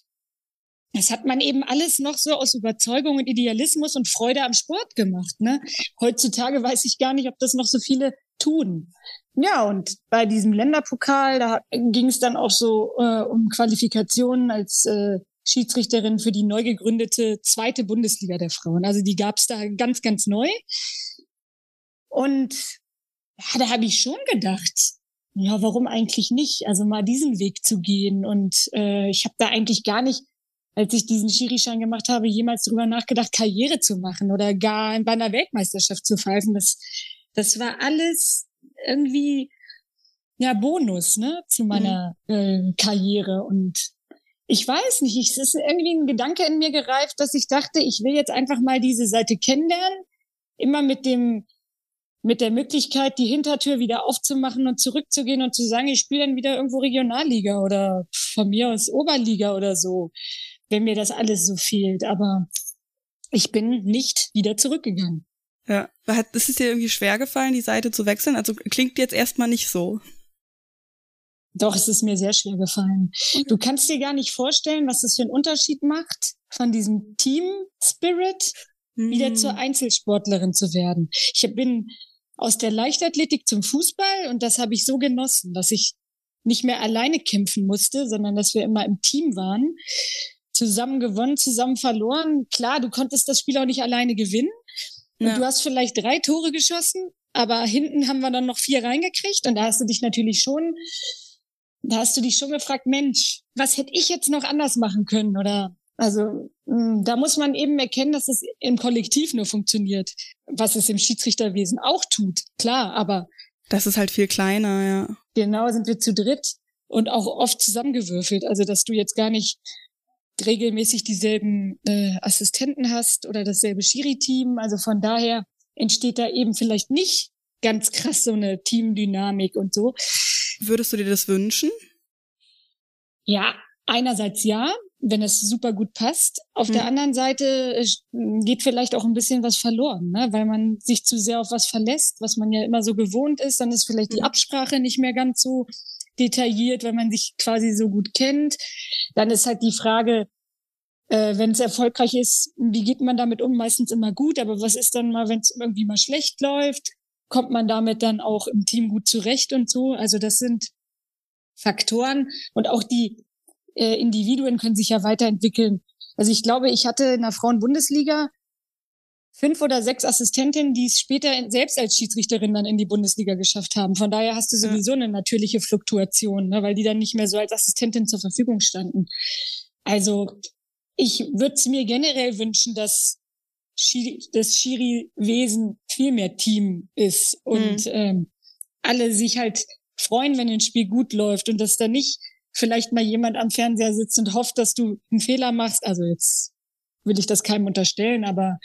das hat man eben alles noch so aus Überzeugung und Idealismus und Freude am Sport gemacht. Ne? Heutzutage weiß ich gar nicht, ob das noch so viele tun. Ja, und bei diesem Länderpokal, da ging es dann auch so äh, um Qualifikationen als äh, Schiedsrichterin für die neu gegründete zweite Bundesliga der Frauen. Also die gab es da ganz, ganz neu. Und ja, da habe ich schon gedacht, ja, warum eigentlich nicht? Also mal diesen Weg zu gehen. Und äh, ich habe da eigentlich gar nicht, als ich diesen Schirischein gemacht habe, jemals drüber nachgedacht, Karriere zu machen oder gar bei einer Weltmeisterschaft zu pfeifen. Das, das war alles irgendwie ja Bonus ne zu mhm. meiner mhm. äh, Karriere und ich weiß nicht, es ist irgendwie ein Gedanke in mir gereift, dass ich dachte, ich will jetzt einfach mal diese Seite kennenlernen, immer mit dem mit der Möglichkeit, die Hintertür wieder aufzumachen und zurückzugehen und zu sagen, ich spiele dann wieder irgendwo Regionalliga oder von mir aus Oberliga oder so, wenn mir das alles so fehlt. Aber ich bin nicht wieder zurückgegangen. Ja. Hat, ist es dir irgendwie schwer gefallen, die Seite zu wechseln? Also klingt jetzt erstmal nicht so. Doch, es ist mir sehr schwer gefallen. Du kannst dir gar nicht vorstellen, was das für einen Unterschied macht, von diesem Team-Spirit hm. wieder zur Einzelsportlerin zu werden. Ich bin aus der Leichtathletik zum Fußball und das habe ich so genossen, dass ich nicht mehr alleine kämpfen musste, sondern dass wir immer im Team waren. Zusammen gewonnen, zusammen verloren. Klar, du konntest das Spiel auch nicht alleine gewinnen, und ja. du hast vielleicht drei Tore geschossen, aber hinten haben wir dann noch vier reingekriegt und da hast du dich natürlich schon, da hast du dich schon gefragt, Mensch, was hätte ich jetzt noch anders machen können oder also da muss man eben erkennen, dass es im Kollektiv nur funktioniert, was es im Schiedsrichterwesen auch tut, klar, aber das ist halt viel kleiner, ja. Genau, sind wir zu dritt und auch oft zusammengewürfelt, also dass du jetzt gar nicht regelmäßig dieselben äh, Assistenten hast oder dasselbe Schiri-Team. Also von daher entsteht da eben vielleicht nicht ganz krass so eine Teamdynamik und so. Würdest du dir das wünschen? Ja, einerseits ja, wenn es super gut passt. Auf hm. der anderen Seite äh, geht vielleicht auch ein bisschen was verloren, ne? weil man sich zu sehr auf was verlässt, was man ja immer so gewohnt ist. Dann ist vielleicht die hm. Absprache nicht mehr ganz so detailliert, wenn man sich quasi so gut kennt. Dann ist halt die Frage, äh, wenn es erfolgreich ist, wie geht man damit um? Meistens immer gut, aber was ist dann mal, wenn es irgendwie mal schlecht läuft? Kommt man damit dann auch im Team gut zurecht und so? Also das sind Faktoren und auch die äh, Individuen können sich ja weiterentwickeln. Also ich glaube, ich hatte in der Frauen-Bundesliga fünf oder sechs Assistentinnen, die es später selbst als Schiedsrichterin dann in die Bundesliga geschafft haben. Von daher hast du sowieso eine natürliche Fluktuation, ne, weil die dann nicht mehr so als Assistentin zur Verfügung standen. Also ich würde es mir generell wünschen, dass das Schiri-Wesen viel mehr Team ist und mhm. ähm, alle sich halt freuen, wenn ein Spiel gut läuft und dass da nicht vielleicht mal jemand am Fernseher sitzt und hofft, dass du einen Fehler machst. Also jetzt will ich das keinem unterstellen, aber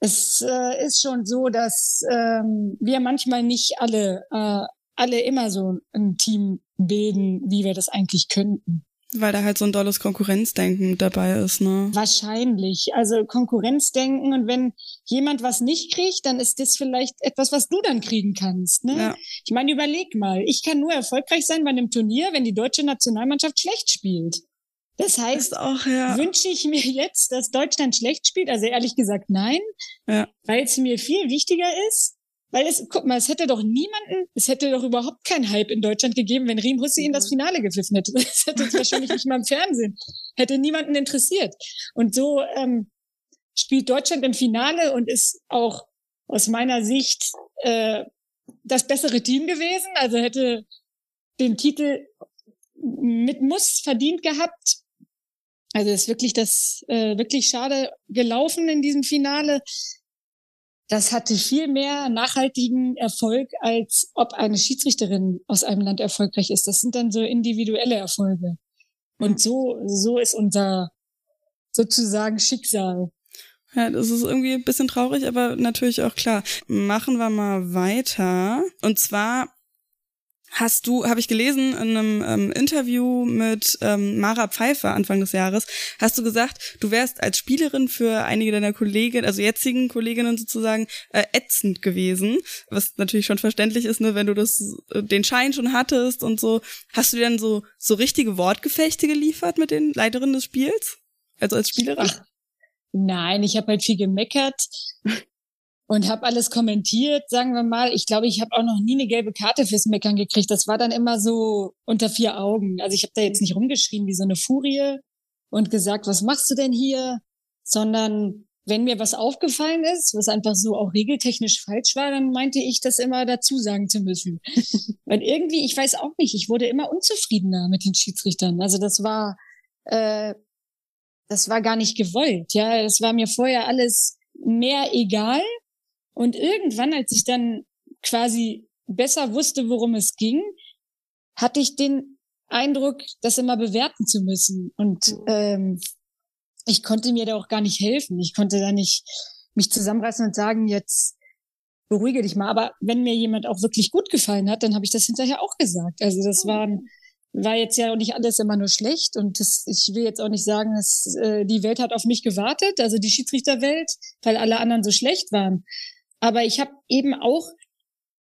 es äh, ist schon so, dass ähm, wir manchmal nicht alle, äh, alle immer so ein Team bilden, wie wir das eigentlich könnten. Weil da halt so ein dolles Konkurrenzdenken dabei ist, ne? Wahrscheinlich. Also Konkurrenzdenken und wenn jemand was nicht kriegt, dann ist das vielleicht etwas, was du dann kriegen kannst, ne? Ja. Ich meine, überleg mal. Ich kann nur erfolgreich sein bei einem Turnier, wenn die deutsche Nationalmannschaft schlecht spielt. Das heißt, auch, ja. wünsche ich mir jetzt, dass Deutschland schlecht spielt? Also ehrlich gesagt, nein. Ja. Weil es mir viel wichtiger ist, weil es, guck mal, es hätte doch niemanden, es hätte doch überhaupt keinen Hype in Deutschland gegeben, wenn Riem Hussi in das mhm. Finale gepfiffen hätte. Das hätte es wahrscheinlich nicht mal im Fernsehen. Hätte niemanden interessiert. Und so ähm, spielt Deutschland im Finale und ist auch aus meiner Sicht äh, das bessere Team gewesen. Also hätte den Titel mit Muss verdient gehabt. Also ist wirklich das äh, wirklich schade gelaufen in diesem Finale. Das hatte viel mehr nachhaltigen Erfolg, als ob eine Schiedsrichterin aus einem Land erfolgreich ist. Das sind dann so individuelle Erfolge. Und so, so ist unser sozusagen Schicksal. Ja, das ist irgendwie ein bisschen traurig, aber natürlich auch klar. Machen wir mal weiter. Und zwar hast du, habe ich gelesen in einem ähm, Interview mit ähm, Mara Pfeiffer Anfang des Jahres, hast du gesagt, du wärst als Spielerin für einige deiner Kolleginnen, also jetzigen Kolleginnen sozusagen, äh, ätzend gewesen. Was natürlich schon verständlich ist, ne, wenn du das, äh, den Schein schon hattest und so. Hast du dir dann so, so richtige Wortgefechte geliefert mit den Leiterinnen des Spiels? Also als Spielerin? Nein, ich habe halt viel gemeckert und habe alles kommentiert, sagen wir mal. Ich glaube, ich habe auch noch nie eine gelbe Karte fürs Meckern gekriegt. Das war dann immer so unter vier Augen. Also ich habe da jetzt nicht rumgeschrien wie so eine Furie und gesagt, was machst du denn hier? Sondern wenn mir was aufgefallen ist, was einfach so auch regeltechnisch falsch war, dann meinte ich, das immer dazu sagen zu müssen. Weil irgendwie, ich weiß auch nicht, ich wurde immer unzufriedener mit den Schiedsrichtern. Also das war äh, das war gar nicht gewollt. Ja, das war mir vorher alles mehr egal. Und irgendwann, als ich dann quasi besser wusste, worum es ging, hatte ich den Eindruck, das immer bewerten zu müssen. Und mhm. ähm, ich konnte mir da auch gar nicht helfen. Ich konnte da nicht mich zusammenreißen und sagen, jetzt beruhige dich mal. Aber wenn mir jemand auch wirklich gut gefallen hat, dann habe ich das hinterher auch gesagt. Also das mhm. waren war jetzt ja auch nicht alles immer nur schlecht und das, ich will jetzt auch nicht sagen, dass äh, die Welt hat auf mich gewartet, also die Schiedsrichterwelt, weil alle anderen so schlecht waren. Aber ich habe eben auch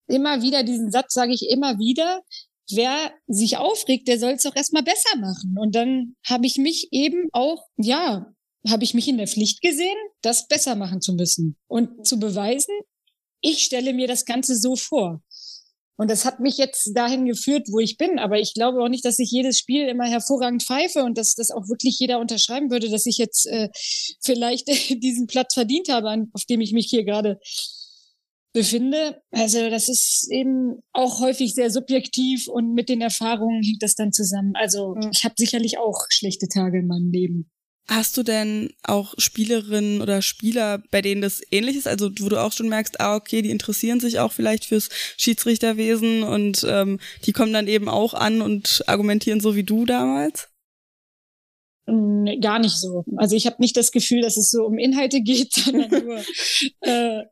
immer wieder diesen Satz, sage ich immer wieder, wer sich aufregt, der soll es doch erstmal besser machen. Und dann habe ich mich eben auch, ja, habe ich mich in der Pflicht gesehen, das besser machen zu müssen und zu beweisen, ich stelle mir das Ganze so vor. Und das hat mich jetzt dahin geführt, wo ich bin. Aber ich glaube auch nicht, dass ich jedes Spiel immer hervorragend pfeife und dass das auch wirklich jeder unterschreiben würde, dass ich jetzt äh, vielleicht diesen Platz verdient habe, auf dem ich mich hier gerade befinde. Also das ist eben auch häufig sehr subjektiv und mit den Erfahrungen hängt das dann zusammen. Also ich habe sicherlich auch schlechte Tage in meinem Leben. Hast du denn auch Spielerinnen oder Spieler, bei denen das ähnlich ist? Also wo du auch schon merkst, ah, okay, die interessieren sich auch vielleicht fürs Schiedsrichterwesen und ähm, die kommen dann eben auch an und argumentieren so wie du damals? Nee, gar nicht so. Also ich habe nicht das Gefühl, dass es so um Inhalte geht, sondern nur äh,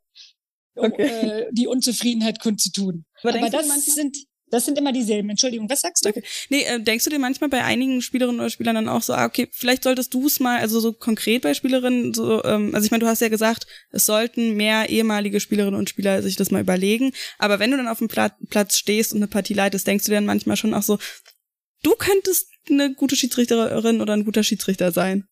um okay. äh, die Unzufriedenheit kundzutun. Aber, Aber das sind das sind immer dieselben. Entschuldigung, was sagst du? Okay. Nee, äh, denkst du dir manchmal bei einigen Spielerinnen oder Spielern dann auch so, ah, okay, vielleicht solltest du es mal, also so konkret bei Spielerinnen, so, ähm, also ich meine, du hast ja gesagt, es sollten mehr ehemalige Spielerinnen und Spieler sich das mal überlegen. Aber wenn du dann auf dem Platz stehst und eine Partie leitest, denkst du dir dann manchmal schon auch so, du könntest eine gute Schiedsrichterin oder ein guter Schiedsrichter sein.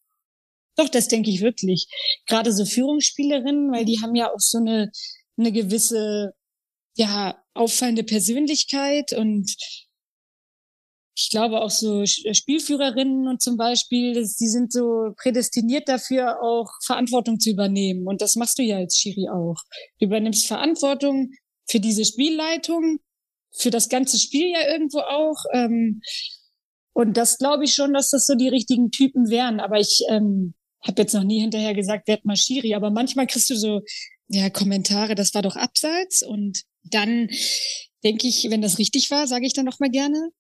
Doch, das denke ich wirklich. Gerade so Führungsspielerinnen, weil die haben ja auch so eine, eine gewisse ja, auffallende Persönlichkeit und ich glaube auch so äh, Spielführerinnen und zum Beispiel, die sind so prädestiniert dafür, auch Verantwortung zu übernehmen. Und das machst du ja als Schiri auch. Du übernimmst Verantwortung für diese Spielleitung, für das ganze Spiel ja irgendwo auch. Ähm, und das glaube ich schon, dass das so die richtigen Typen wären. Aber ich ähm, habe jetzt noch nie hinterher gesagt, werd mal Schiri. Aber manchmal kriegst du so ja Kommentare, das war doch abseits und dann denke ich, wenn das richtig war, sage ich dann noch mal gerne,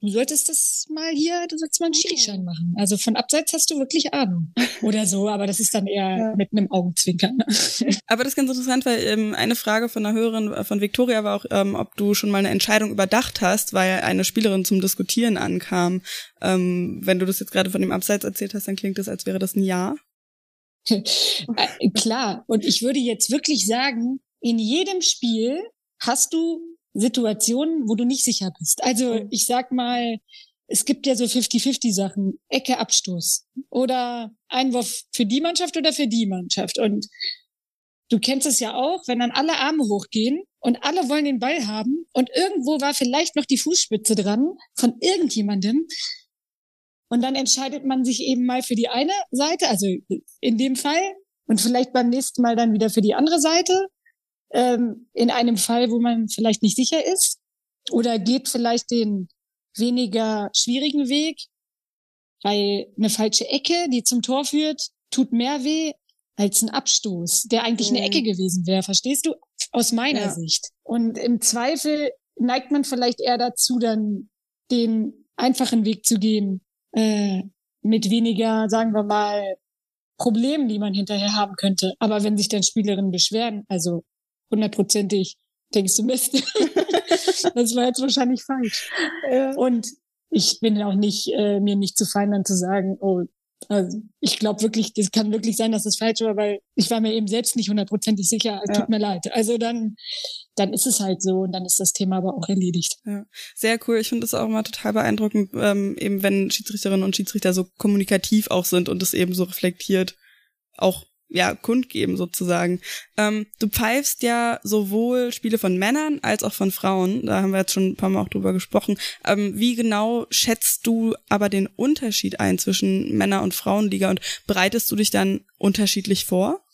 du solltest das mal hier, du sollst mal einen Schirischein machen. Also von Abseits hast du wirklich Ahnung. Oder so, aber das ist dann eher ja. mit einem Augenzwinkern. aber das ist ganz interessant, weil ähm, eine Frage von einer Hörerin äh, von Victoria war auch, ähm, ob du schon mal eine Entscheidung überdacht hast, weil eine Spielerin zum Diskutieren ankam. Ähm, wenn du das jetzt gerade von dem Abseits erzählt hast, dann klingt das, als wäre das ein Ja. Äh, klar. Und ich würde jetzt wirklich sagen, in jedem Spiel hast du Situationen, wo du nicht sicher bist. Also ich sag mal, es gibt ja so 50-50 Sachen. Ecke, Abstoß. Oder Einwurf für die Mannschaft oder für die Mannschaft. Und du kennst es ja auch, wenn dann alle Arme hochgehen und alle wollen den Ball haben und irgendwo war vielleicht noch die Fußspitze dran von irgendjemandem. Und dann entscheidet man sich eben mal für die eine Seite, also in dem Fall, und vielleicht beim nächsten Mal dann wieder für die andere Seite. ähm, in einem Fall, wo man vielleicht nicht sicher ist oder geht vielleicht den weniger schwierigen Weg, weil eine falsche Ecke, die zum Tor führt, tut mehr weh als ein Abstoß, der eigentlich mhm. eine Ecke gewesen wäre, verstehst du? Aus meiner ja. Sicht. Und im Zweifel neigt man vielleicht eher dazu, dann den einfachen Weg zu gehen, äh, mit weniger, sagen wir mal, Problemen, die man hinterher haben könnte. Aber wenn sich dann Spielerinnen beschweren, also hundertprozentig denkst du Mist, das war jetzt wahrscheinlich falsch. Ja. Und ich bin auch nicht, äh, mir nicht zu fein dann zu sagen, oh, also ich glaube wirklich, das kann wirklich sein, dass das falsch war, weil ich war mir eben selbst nicht hundertprozentig sicher. Es ja. tut mir leid. Also dann, dann ist es halt so und dann ist das Thema aber auch erledigt. Ja. Sehr cool. Ich finde das auch immer total beeindruckend, ähm, eben wenn Schiedsrichterinnen und Schiedsrichter so kommunikativ auch sind und es eben so reflektiert auch ja, kundgeben sozusagen. Ähm, du pfeifst ja sowohl Spiele von Männern als auch von Frauen. Da haben wir jetzt schon ein paar Mal auch drüber gesprochen. Ähm, wie genau schätzt du aber den Unterschied ein zwischen Männer- und Frauenliga und bereitest du dich dann unterschiedlich vor?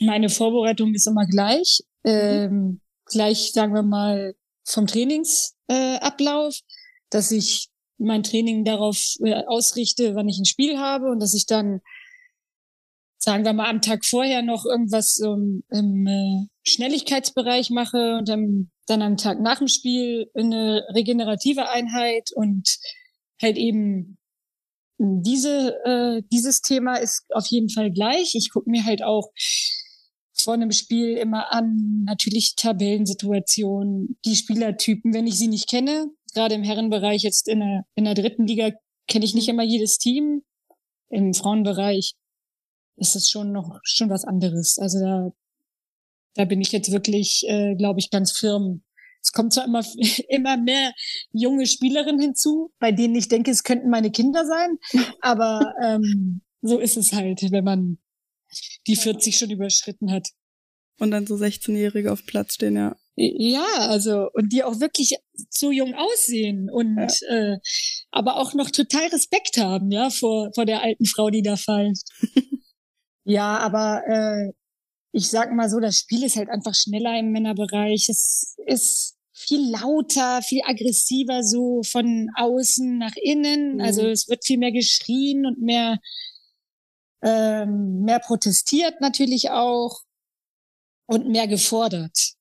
Meine Vorbereitung ist immer gleich. Mhm. Ähm, gleich, sagen wir mal, vom Trainingsablauf, äh, dass ich mein Training darauf äh, ausrichte, wann ich ein Spiel habe und dass ich dann sagen wir mal, am Tag vorher noch irgendwas um, im äh, Schnelligkeitsbereich mache und dann, dann am Tag nach dem Spiel eine regenerative Einheit und halt eben diese, äh, dieses Thema ist auf jeden Fall gleich. Ich gucke mir halt auch vor einem Spiel immer an, natürlich Tabellensituationen, die Spielertypen, wenn ich sie nicht kenne. Gerade im Herrenbereich jetzt in der, in der dritten Liga kenne ich nicht immer jedes Team. Im Frauenbereich ist es schon noch schon was anderes. Also da, da bin ich jetzt wirklich, äh, glaube ich, ganz firm. Es kommt zwar immer, immer mehr junge Spielerinnen hinzu, bei denen ich denke, es könnten meine Kinder sein, aber ähm, so ist es halt, wenn man die 40 schon überschritten hat. Und dann so 16-Jährige auf dem Platz stehen, ja. Ja, also, und die auch wirklich so jung aussehen und ja. äh, aber auch noch total Respekt haben, ja, vor, vor der alten Frau, die da pfeift. Ja, aber äh, ich sag mal so, das Spiel ist halt einfach schneller im Männerbereich. Es ist viel lauter, viel aggressiver so von außen nach innen. Mhm. Also es wird viel mehr geschrien und mehr ähm, mehr protestiert natürlich auch und mehr gefordert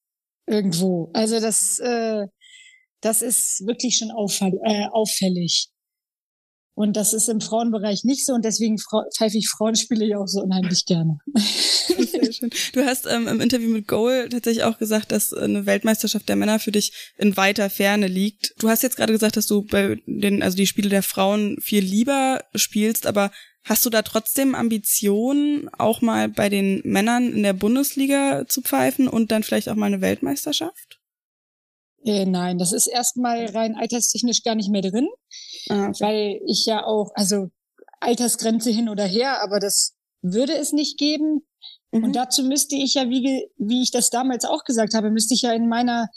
irgendwo. Also das äh, das ist wirklich schon auffall, äh, auffällig. Und das ist im Frauenbereich nicht so und deswegen pfeife ich Frauenspiele ja auch so unheimlich gerne. Sehr schön. Du hast ähm, im Interview mit Goal tatsächlich auch gesagt, dass eine Weltmeisterschaft der Männer für dich in weiter Ferne liegt. Du hast jetzt gerade gesagt, dass du bei den, also die Spiele der Frauen viel lieber spielst, aber hast du da trotzdem Ambitionen, auch mal bei den Männern in der Bundesliga zu pfeifen und dann vielleicht auch mal eine Weltmeisterschaft? Äh, nein, das ist erstmal rein alterstechnisch gar nicht mehr drin, ah, okay. weil ich ja auch, also Altersgrenze hin oder her, aber das würde es nicht geben. Mhm. Und dazu müsste ich ja, wie, wie ich das damals auch gesagt habe, müsste ich ja in meiner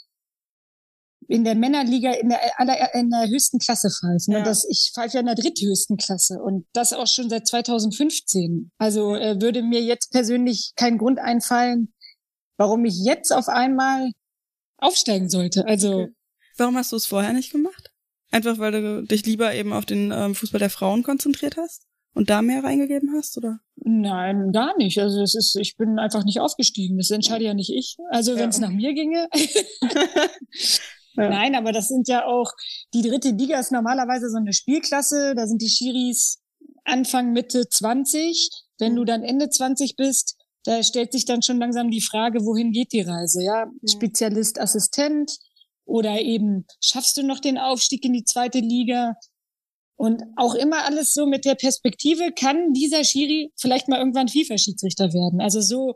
in der Männerliga in der, in der höchsten Klasse pfeifen. Ja. Und das, ich pfeife ja in der dritthöchsten Klasse und das auch schon seit 2015. Also äh, würde mir jetzt persönlich kein Grund einfallen, warum ich jetzt auf einmal aufsteigen sollte. Also. Okay. Warum hast du es vorher nicht gemacht? Einfach weil du dich lieber eben auf den ähm, Fußball der Frauen konzentriert hast und da mehr reingegeben hast, oder? Nein, gar nicht. Also es ist, ich bin einfach nicht aufgestiegen. Das entscheide ja nicht ich. Also wenn es nach mir ginge. ja. Nein, aber das sind ja auch, die dritte Liga ist normalerweise so eine Spielklasse. Da sind die Schiris Anfang, Mitte 20. Wenn mhm. du dann Ende 20 bist, da stellt sich dann schon langsam die Frage, wohin geht die Reise? Ja, mhm. Spezialist, Assistent oder eben schaffst du noch den Aufstieg in die zweite Liga? Und auch immer alles so mit der Perspektive, kann dieser Schiri vielleicht mal irgendwann FIFA-Schiedsrichter werden? Also so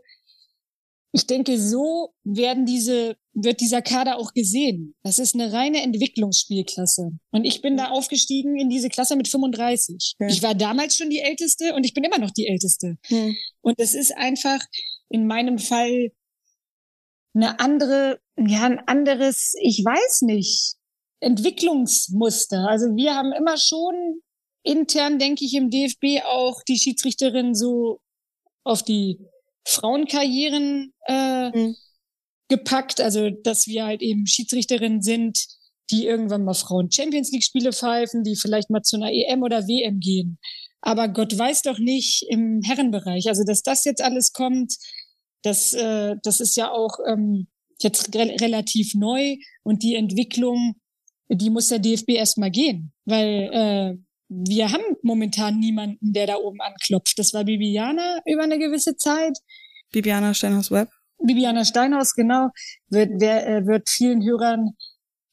ich denke, so werden diese, wird dieser Kader auch gesehen. Das ist eine reine Entwicklungsspielklasse. Und ich bin da aufgestiegen in diese Klasse mit 35. Ja. Ich war damals schon die Älteste und ich bin immer noch die Älteste. Hm. Und es ist einfach in meinem Fall eine andere, ja, ein anderes, ich weiß nicht, Entwicklungsmuster. Also wir haben immer schon intern, denke ich, im DFB auch die Schiedsrichterin so auf die Frauenkarrieren äh, mhm. gepackt, also dass wir halt eben Schiedsrichterinnen sind, die irgendwann mal Frauen Champions League Spiele pfeifen, die vielleicht mal zu einer EM oder WM gehen. Aber Gott weiß doch nicht im Herrenbereich. Also dass das jetzt alles kommt, das, äh, das ist ja auch ähm, jetzt re relativ neu und die Entwicklung, die muss der DFB erstmal gehen, weil äh, wir haben momentan niemanden, der da oben anklopft. Das war Bibiana über eine gewisse Zeit. Bibiana Steinhaus-Web. Bibiana Steinhaus, genau, wird, wer, äh, wird vielen Hörern,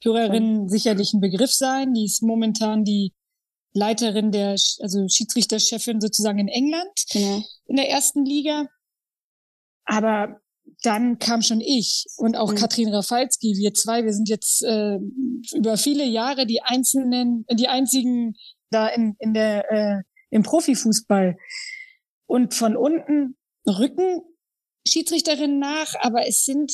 Hörerinnen sicherlich ein Begriff sein. Die ist momentan die Leiterin der, also Schiedsrichterchefin sozusagen in England, genau. in der ersten Liga. Aber dann kam schon ich und auch mhm. Katrin Rafalski, wir zwei, wir sind jetzt äh, über viele Jahre die einzelnen, die einzigen da in, in der, äh, im Profifußball. Und von unten rücken Schiedsrichterinnen nach, aber es sind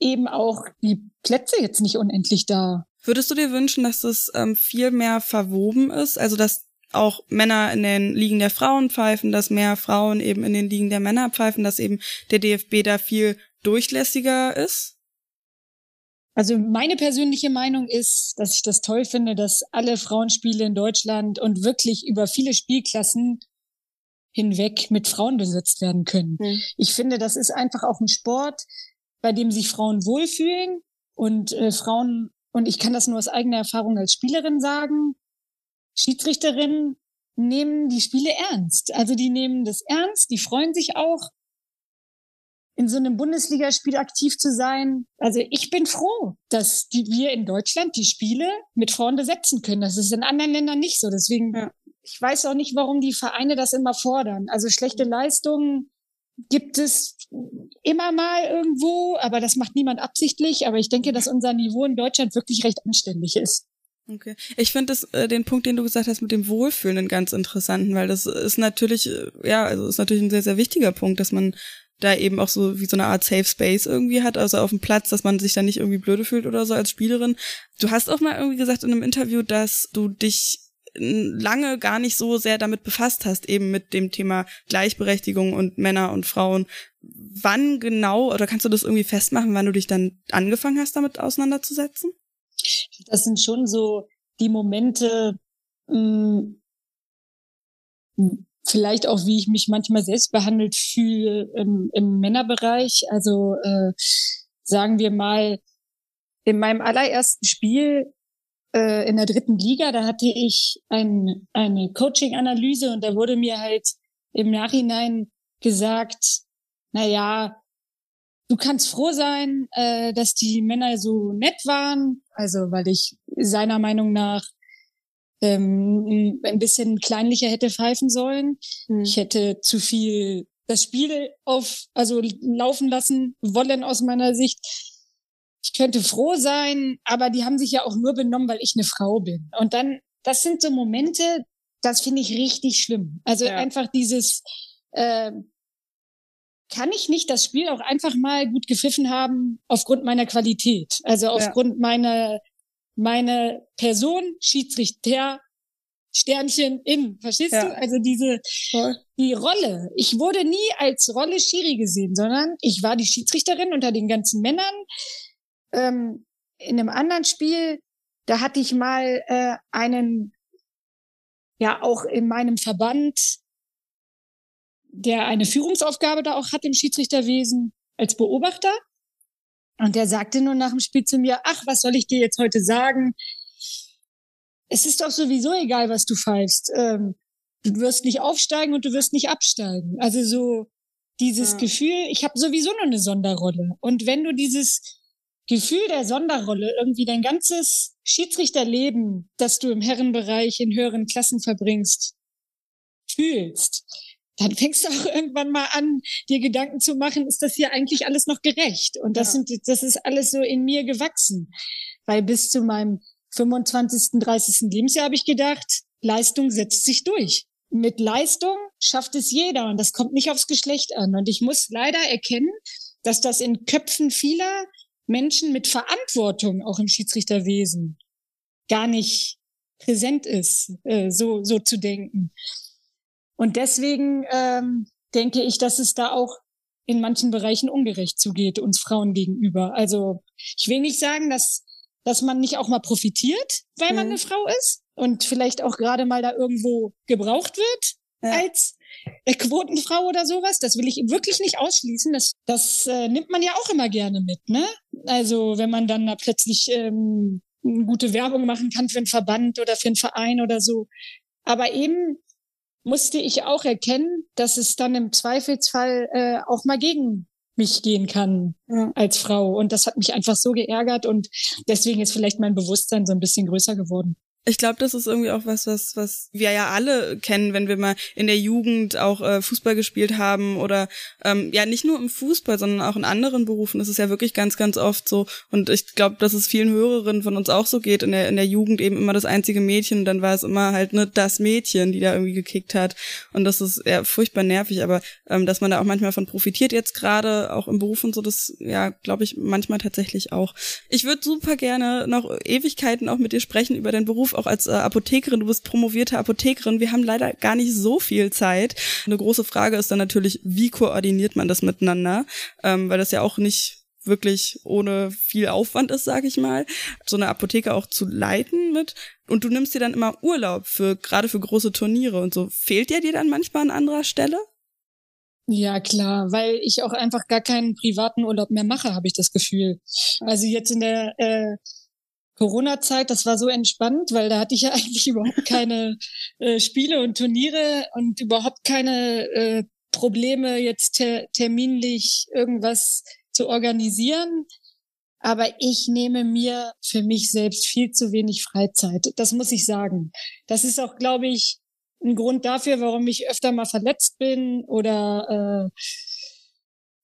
eben auch die Plätze jetzt nicht unendlich da. Würdest du dir wünschen, dass es ähm, viel mehr verwoben ist? Also dass auch Männer in den Ligen der Frauen pfeifen, dass mehr Frauen eben in den Ligen der Männer pfeifen, dass eben der DFB da viel durchlässiger ist? Also meine persönliche Meinung ist, dass ich das toll finde, dass alle Frauenspiele in Deutschland und wirklich über viele Spielklassen hinweg mit Frauen besetzt werden können. Mhm. Ich finde, das ist einfach auch ein Sport, bei dem sich Frauen wohlfühlen und äh, Frauen, und ich kann das nur aus eigener Erfahrung als Spielerin sagen, Schiedsrichterinnen nehmen die Spiele ernst. Also die nehmen das ernst, die freuen sich auch in so einem Bundesligaspiel aktiv zu sein. Also ich bin froh, dass die, wir in Deutschland die Spiele mit Frauen besetzen können. Das ist in anderen Ländern nicht so. Deswegen, ja. ich weiß auch nicht, warum die Vereine das immer fordern. Also schlechte Leistungen gibt es immer mal irgendwo, aber das macht niemand absichtlich. Aber ich denke, dass unser Niveau in Deutschland wirklich recht anständig ist. Okay. Ich finde das äh, den Punkt, den du gesagt hast mit dem Wohlfühlen, einen ganz interessanten, weil das ist natürlich, äh, ja, also ist natürlich ein sehr, sehr wichtiger Punkt, dass man da eben auch so wie so eine Art Safe Space irgendwie hat, also auf dem Platz, dass man sich da nicht irgendwie blöde fühlt oder so als Spielerin. Du hast auch mal irgendwie gesagt in einem Interview, dass du dich lange gar nicht so sehr damit befasst hast, eben mit dem Thema Gleichberechtigung und Männer und Frauen. Wann genau, oder kannst du das irgendwie festmachen, wann du dich dann angefangen hast, damit auseinanderzusetzen? Das sind schon so die Momente, mh, hm, vielleicht auch, wie ich mich manchmal selbst behandelt fühle im, im Männerbereich. Also äh, sagen wir mal, in meinem allerersten Spiel äh, in der dritten Liga, da hatte ich ein, eine Coaching-Analyse und da wurde mir halt im Nachhinein gesagt, na ja, du kannst froh sein, äh, dass die Männer so nett waren, also weil ich seiner Meinung nach ähm, ein bisschen kleinlicher hätte pfeifen sollen. Mhm. Ich hätte zu viel das Spiel auf, also laufen lassen wollen aus meiner Sicht. Ich könnte froh sein, aber die haben sich ja auch nur benommen, weil ich eine Frau bin. Und dann, das sind so Momente, das finde ich richtig schlimm. Also ja. einfach dieses, äh, kann ich nicht das Spiel auch einfach mal gut gepfiffen haben aufgrund meiner Qualität, also aufgrund ja. meiner meine Person, Schiedsrichter, Sternchen in. Verstehst ja. du? Also diese, die Rolle. Ich wurde nie als Rolle Schiri gesehen, sondern ich war die Schiedsrichterin unter den ganzen Männern. Ähm, in einem anderen Spiel, da hatte ich mal äh, einen, ja auch in meinem Verband, der eine Führungsaufgabe da auch hat im Schiedsrichterwesen als Beobachter. Und der sagte nur nach dem Spiel zu mir, ach, was soll ich dir jetzt heute sagen? Es ist doch sowieso egal, was du pfeifst. Ähm, du wirst nicht aufsteigen und du wirst nicht absteigen. Also so dieses ja. Gefühl, ich habe sowieso nur eine Sonderrolle. Und wenn du dieses Gefühl der Sonderrolle irgendwie dein ganzes Schiedsrichterleben, das du im Herrenbereich in höheren Klassen verbringst, fühlst, dann fängst du auch irgendwann mal an, dir Gedanken zu machen, ist das hier eigentlich alles noch gerecht? Und das ja. sind, das ist alles so in mir gewachsen. Weil bis zu meinem 25., 30. Lebensjahr habe ich gedacht, Leistung setzt sich durch. Mit Leistung schafft es jeder und das kommt nicht aufs Geschlecht an. Und ich muss leider erkennen, dass das in Köpfen vieler Menschen mit Verantwortung auch im Schiedsrichterwesen gar nicht präsent ist, äh, so, so zu denken. Und deswegen ähm, denke ich, dass es da auch in manchen Bereichen ungerecht zugeht uns Frauen gegenüber. Also ich will nicht sagen, dass dass man nicht auch mal profitiert, weil mhm. man eine Frau ist und vielleicht auch gerade mal da irgendwo gebraucht wird ja. als Quotenfrau oder sowas. Das will ich wirklich nicht ausschließen. Das, das äh, nimmt man ja auch immer gerne mit, ne? Also wenn man dann da plötzlich ähm, eine gute Werbung machen kann für einen Verband oder für einen Verein oder so. Aber eben musste ich auch erkennen, dass es dann im Zweifelsfall äh, auch mal gegen mich gehen kann ja. als Frau. Und das hat mich einfach so geärgert und deswegen ist vielleicht mein Bewusstsein so ein bisschen größer geworden. Ich glaube, das ist irgendwie auch was, was, was wir ja alle kennen, wenn wir mal in der Jugend auch äh, Fußball gespielt haben oder ähm, ja nicht nur im Fußball, sondern auch in anderen Berufen. Das ist ja wirklich ganz, ganz oft so. Und ich glaube, dass es vielen Hörerinnen von uns auch so geht. In der in der Jugend eben immer das einzige Mädchen, und dann war es immer halt ne das Mädchen, die da irgendwie gekickt hat. Und das ist ja furchtbar nervig. Aber ähm, dass man da auch manchmal von profitiert jetzt gerade auch im Beruf und so, das ja glaube ich manchmal tatsächlich auch. Ich würde super gerne noch Ewigkeiten auch mit dir sprechen über deinen Beruf auch als äh, Apothekerin, du bist promovierte Apothekerin. Wir haben leider gar nicht so viel Zeit. Eine große Frage ist dann natürlich, wie koordiniert man das miteinander? Ähm, weil das ja auch nicht wirklich ohne viel Aufwand ist, sag ich mal, so eine Apotheke auch zu leiten mit. Und du nimmst dir dann immer Urlaub für gerade für große Turniere und so. Fehlt dir dir dann manchmal an anderer Stelle? Ja, klar, weil ich auch einfach gar keinen privaten Urlaub mehr mache, habe ich das Gefühl. Also jetzt in der äh, Corona-Zeit, das war so entspannt, weil da hatte ich ja eigentlich überhaupt keine äh, Spiele und Turniere und überhaupt keine äh, Probleme, jetzt ter terminlich irgendwas zu organisieren. Aber ich nehme mir für mich selbst viel zu wenig Freizeit. Das muss ich sagen. Das ist auch, glaube ich, ein Grund dafür, warum ich öfter mal verletzt bin oder äh,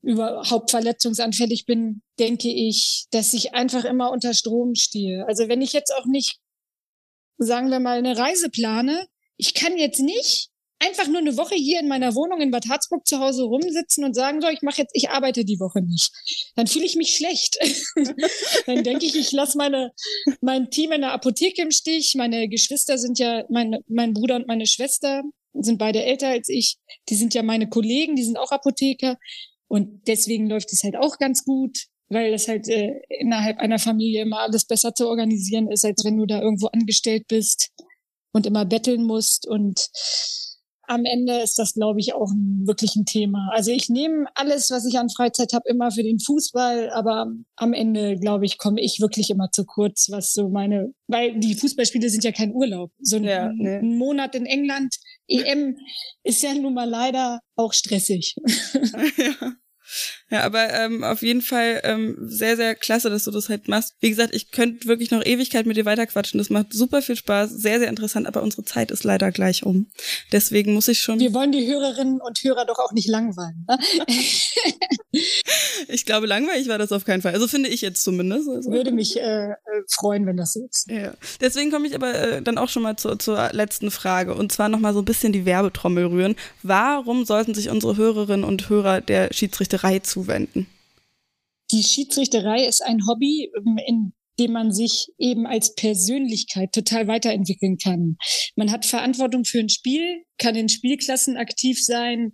überhaupt verletzungsanfällig bin, denke ich, dass ich einfach immer unter Strom stehe. Also wenn ich jetzt auch nicht, sagen wir mal, eine Reise plane, ich kann jetzt nicht einfach nur eine Woche hier in meiner Wohnung in Bad Harzburg zu Hause rumsitzen und sagen, so, ich mache jetzt, ich arbeite die Woche nicht. Dann fühle ich mich schlecht. Dann denke ich, ich lasse meine, mein Team in der Apotheke im Stich. Meine Geschwister sind ja, mein, mein Bruder und meine Schwester sind beide älter als ich. Die sind ja meine Kollegen, die sind auch Apotheker. Und deswegen läuft es halt auch ganz gut, weil es halt äh, innerhalb einer Familie immer alles besser zu organisieren ist, als wenn du da irgendwo angestellt bist und immer betteln musst. Und am Ende ist das, glaube ich, auch ein, wirklich ein Thema. Also ich nehme alles, was ich an Freizeit habe, immer für den Fußball, aber am Ende, glaube ich, komme ich wirklich immer zu kurz, was so meine, weil die Fußballspiele sind ja kein Urlaub. So ein, ja, ein Monat in England, EM ist ja nun mal leider auch stressig. ja. Ja, aber ähm, auf jeden Fall ähm, sehr, sehr klasse, dass du das halt machst. Wie gesagt, ich könnte wirklich noch Ewigkeit mit dir weiterquatschen. Das macht super viel Spaß, sehr, sehr interessant, aber unsere Zeit ist leider gleich um. Deswegen muss ich schon. Wir wollen die Hörerinnen und Hörer doch auch nicht langweilen. Ne? ich glaube, langweilig war das auf keinen Fall. Also finde ich jetzt zumindest. Also. Würde mich äh, äh freuen, wenn das so ist. Ja. Deswegen komme ich aber äh, dann auch schon mal zu, zur letzten Frage. Und zwar nochmal so ein bisschen die Werbetrommel rühren. Warum sollten sich unsere Hörerinnen und Hörer der Schiedsrichterei zu zuwenden? Die Schiedsrichterei ist ein Hobby, ähm, in dem man sich eben als Persönlichkeit total weiterentwickeln kann. Man hat Verantwortung für ein Spiel, kann in Spielklassen aktiv sein,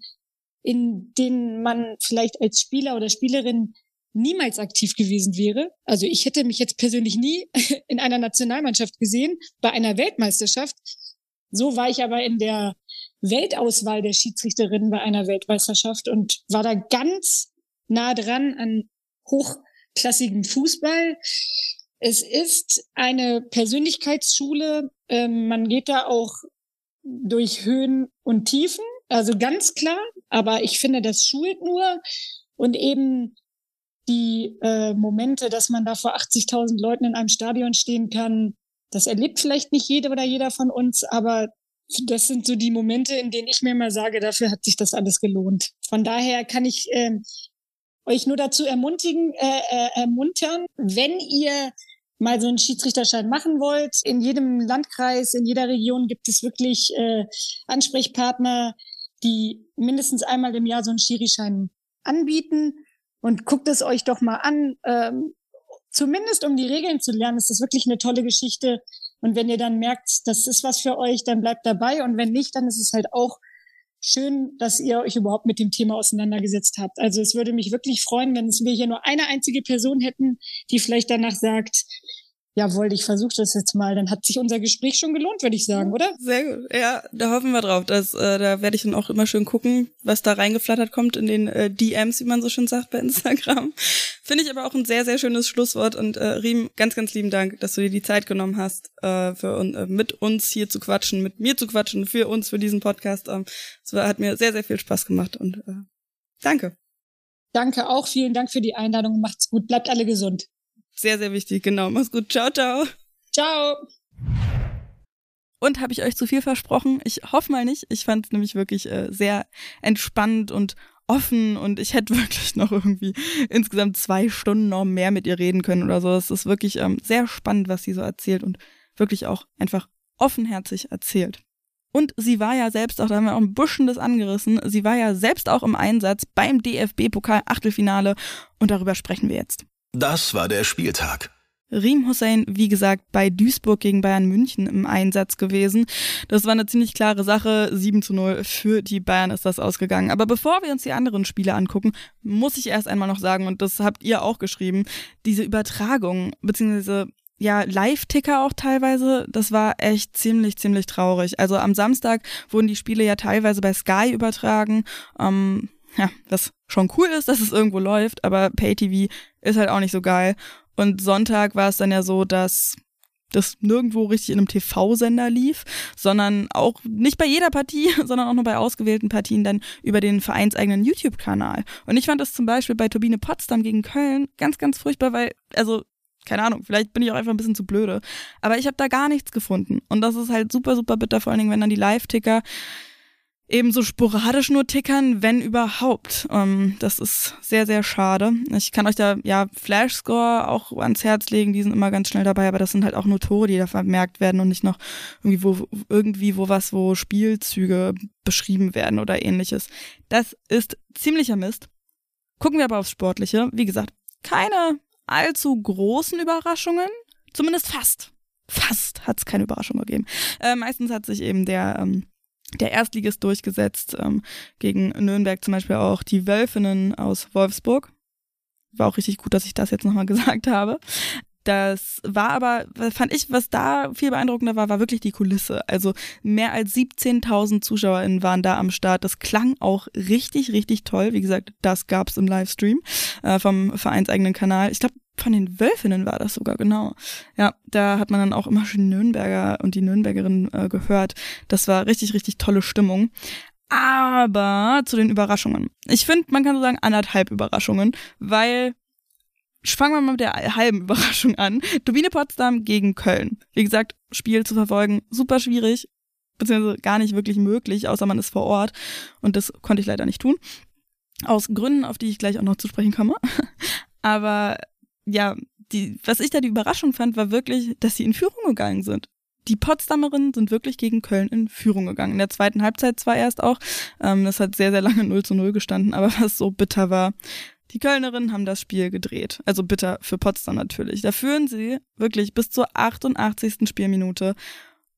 in denen man vielleicht als Spieler oder Spielerin niemals aktiv gewesen wäre. Also ich hätte mich jetzt persönlich nie in einer Nationalmannschaft gesehen, bei einer Weltmeisterschaft. So war ich aber in der Weltauswahl der Schiedsrichterinnen bei einer Weltmeisterschaft und war da ganz nah dran an hochklassigem Fußball. Es ist eine Persönlichkeitsschule. Ähm, man geht da auch durch Höhen und Tiefen, also ganz klar. Aber ich finde, das schult nur und eben die äh, Momente, dass man da vor 80.000 Leuten in einem Stadion stehen kann, das erlebt vielleicht nicht jede oder jeder von uns, aber das sind so die Momente, in denen ich mir mal sage, dafür hat sich das alles gelohnt. Von daher kann ich äh, euch nur dazu ermutigen, äh, äh, ermuntern, wenn ihr mal so einen Schiedsrichterschein machen wollt. In jedem Landkreis, in jeder Region gibt es wirklich äh, Ansprechpartner, die mindestens einmal im Jahr so einen Schirischein anbieten. Und guckt es euch doch mal an. Ähm, zumindest um die Regeln zu lernen, ist das wirklich eine tolle Geschichte. Und wenn ihr dann merkt, das ist was für euch, dann bleibt dabei. Und wenn nicht, dann ist es halt auch schön, dass ihr euch überhaupt mit dem Thema auseinandergesetzt habt. Also es würde mich wirklich freuen, wenn wir hier nur eine einzige Person hätten, die vielleicht danach sagt, jawohl, ich versuche das jetzt mal, dann hat sich unser Gespräch schon gelohnt, würde ich sagen, oder? Sehr gut. Ja, da hoffen wir drauf. Dass, äh, da werde ich dann auch immer schön gucken, was da reingeflattert kommt in den äh, DMs, wie man so schön sagt bei Instagram. Finde ich aber auch ein sehr, sehr schönes Schlusswort. Und äh, Riem, ganz, ganz lieben Dank, dass du dir die Zeit genommen hast, äh, für äh, mit uns hier zu quatschen, mit mir zu quatschen, für uns, für diesen Podcast. Ähm, es ähm, hat mir sehr, sehr viel Spaß gemacht und äh, danke. Danke auch. Vielen Dank für die Einladung. Macht's gut. Bleibt alle gesund. Sehr, sehr wichtig, genau. Mach's gut. Ciao, ciao. Ciao. Und habe ich euch zu viel versprochen? Ich hoffe mal nicht. Ich fand es nämlich wirklich äh, sehr entspannt und offen und ich hätte wirklich noch irgendwie insgesamt zwei Stunden noch mehr mit ihr reden können oder so. Es ist wirklich ähm, sehr spannend, was sie so erzählt und wirklich auch einfach offenherzig erzählt. Und sie war ja selbst auch, da haben wir auch ein bisschen das angerissen, sie war ja selbst auch im Einsatz beim DFB-Pokal-Achtelfinale und darüber sprechen wir jetzt. Das war der Spieltag. Riem Hussein, wie gesagt, bei Duisburg gegen Bayern München im Einsatz gewesen. Das war eine ziemlich klare Sache. 7 zu 0 für die Bayern ist das ausgegangen. Aber bevor wir uns die anderen Spiele angucken, muss ich erst einmal noch sagen, und das habt ihr auch geschrieben, diese Übertragung, beziehungsweise ja, Live-Ticker auch teilweise, das war echt ziemlich, ziemlich traurig. Also am Samstag wurden die Spiele ja teilweise bei Sky übertragen. Ähm, ja, was schon cool ist, dass es irgendwo läuft, aber Pay-TV ist halt auch nicht so geil. Und Sonntag war es dann ja so, dass das nirgendwo richtig in einem TV-Sender lief, sondern auch nicht bei jeder Partie, sondern auch nur bei ausgewählten Partien dann über den vereinseigenen YouTube-Kanal. Und ich fand das zum Beispiel bei Turbine Potsdam gegen Köln ganz, ganz furchtbar, weil, also keine Ahnung, vielleicht bin ich auch einfach ein bisschen zu blöde. Aber ich habe da gar nichts gefunden. Und das ist halt super, super bitter, vor allen Dingen, wenn dann die Live-Ticker eben so sporadisch nur tickern, wenn überhaupt. Ähm, das ist sehr, sehr schade. Ich kann euch da ja Flashscore auch ans Herz legen, die sind immer ganz schnell dabei, aber das sind halt auch nur Tore, die da vermerkt werden und nicht noch irgendwie wo, irgendwie wo was, wo Spielzüge beschrieben werden oder ähnliches. Das ist ziemlicher Mist. Gucken wir aber aufs Sportliche. Wie gesagt, keine allzu großen Überraschungen, zumindest fast. Fast hat es keine Überraschung gegeben. Äh, meistens hat sich eben der ähm, der Erstligist durchgesetzt, ähm, gegen Nürnberg zum Beispiel auch die Wölfinnen aus Wolfsburg. War auch richtig gut, dass ich das jetzt nochmal gesagt habe. Das war aber, fand ich, was da viel beeindruckender war, war wirklich die Kulisse. Also mehr als 17.000 ZuschauerInnen waren da am Start. Das klang auch richtig, richtig toll. Wie gesagt, das gab's im Livestream äh, vom vereinseigenen Kanal. Ich glaube, von den Wölfinnen war das sogar, genau. Ja, da hat man dann auch immer schon Nürnberger und die Nürnbergerin äh, gehört. Das war richtig, richtig tolle Stimmung. Aber zu den Überraschungen. Ich finde, man kann so sagen, anderthalb Überraschungen, weil fangen wir mal mit der halben Überraschung an. Turbine Potsdam gegen Köln. Wie gesagt, Spiel zu verfolgen, super schwierig, beziehungsweise gar nicht wirklich möglich, außer man ist vor Ort. Und das konnte ich leider nicht tun. Aus Gründen, auf die ich gleich auch noch zu sprechen komme. Aber ja, die, was ich da die Überraschung fand, war wirklich, dass sie in Führung gegangen sind. Die Potsdamerinnen sind wirklich gegen Köln in Führung gegangen. In der zweiten Halbzeit zwar erst auch. Ähm, das hat sehr, sehr lange 0 zu 0 gestanden, aber was so bitter war. Die Kölnerinnen haben das Spiel gedreht. Also bitter für Potsdam natürlich. Da führen sie wirklich bis zur 88. Spielminute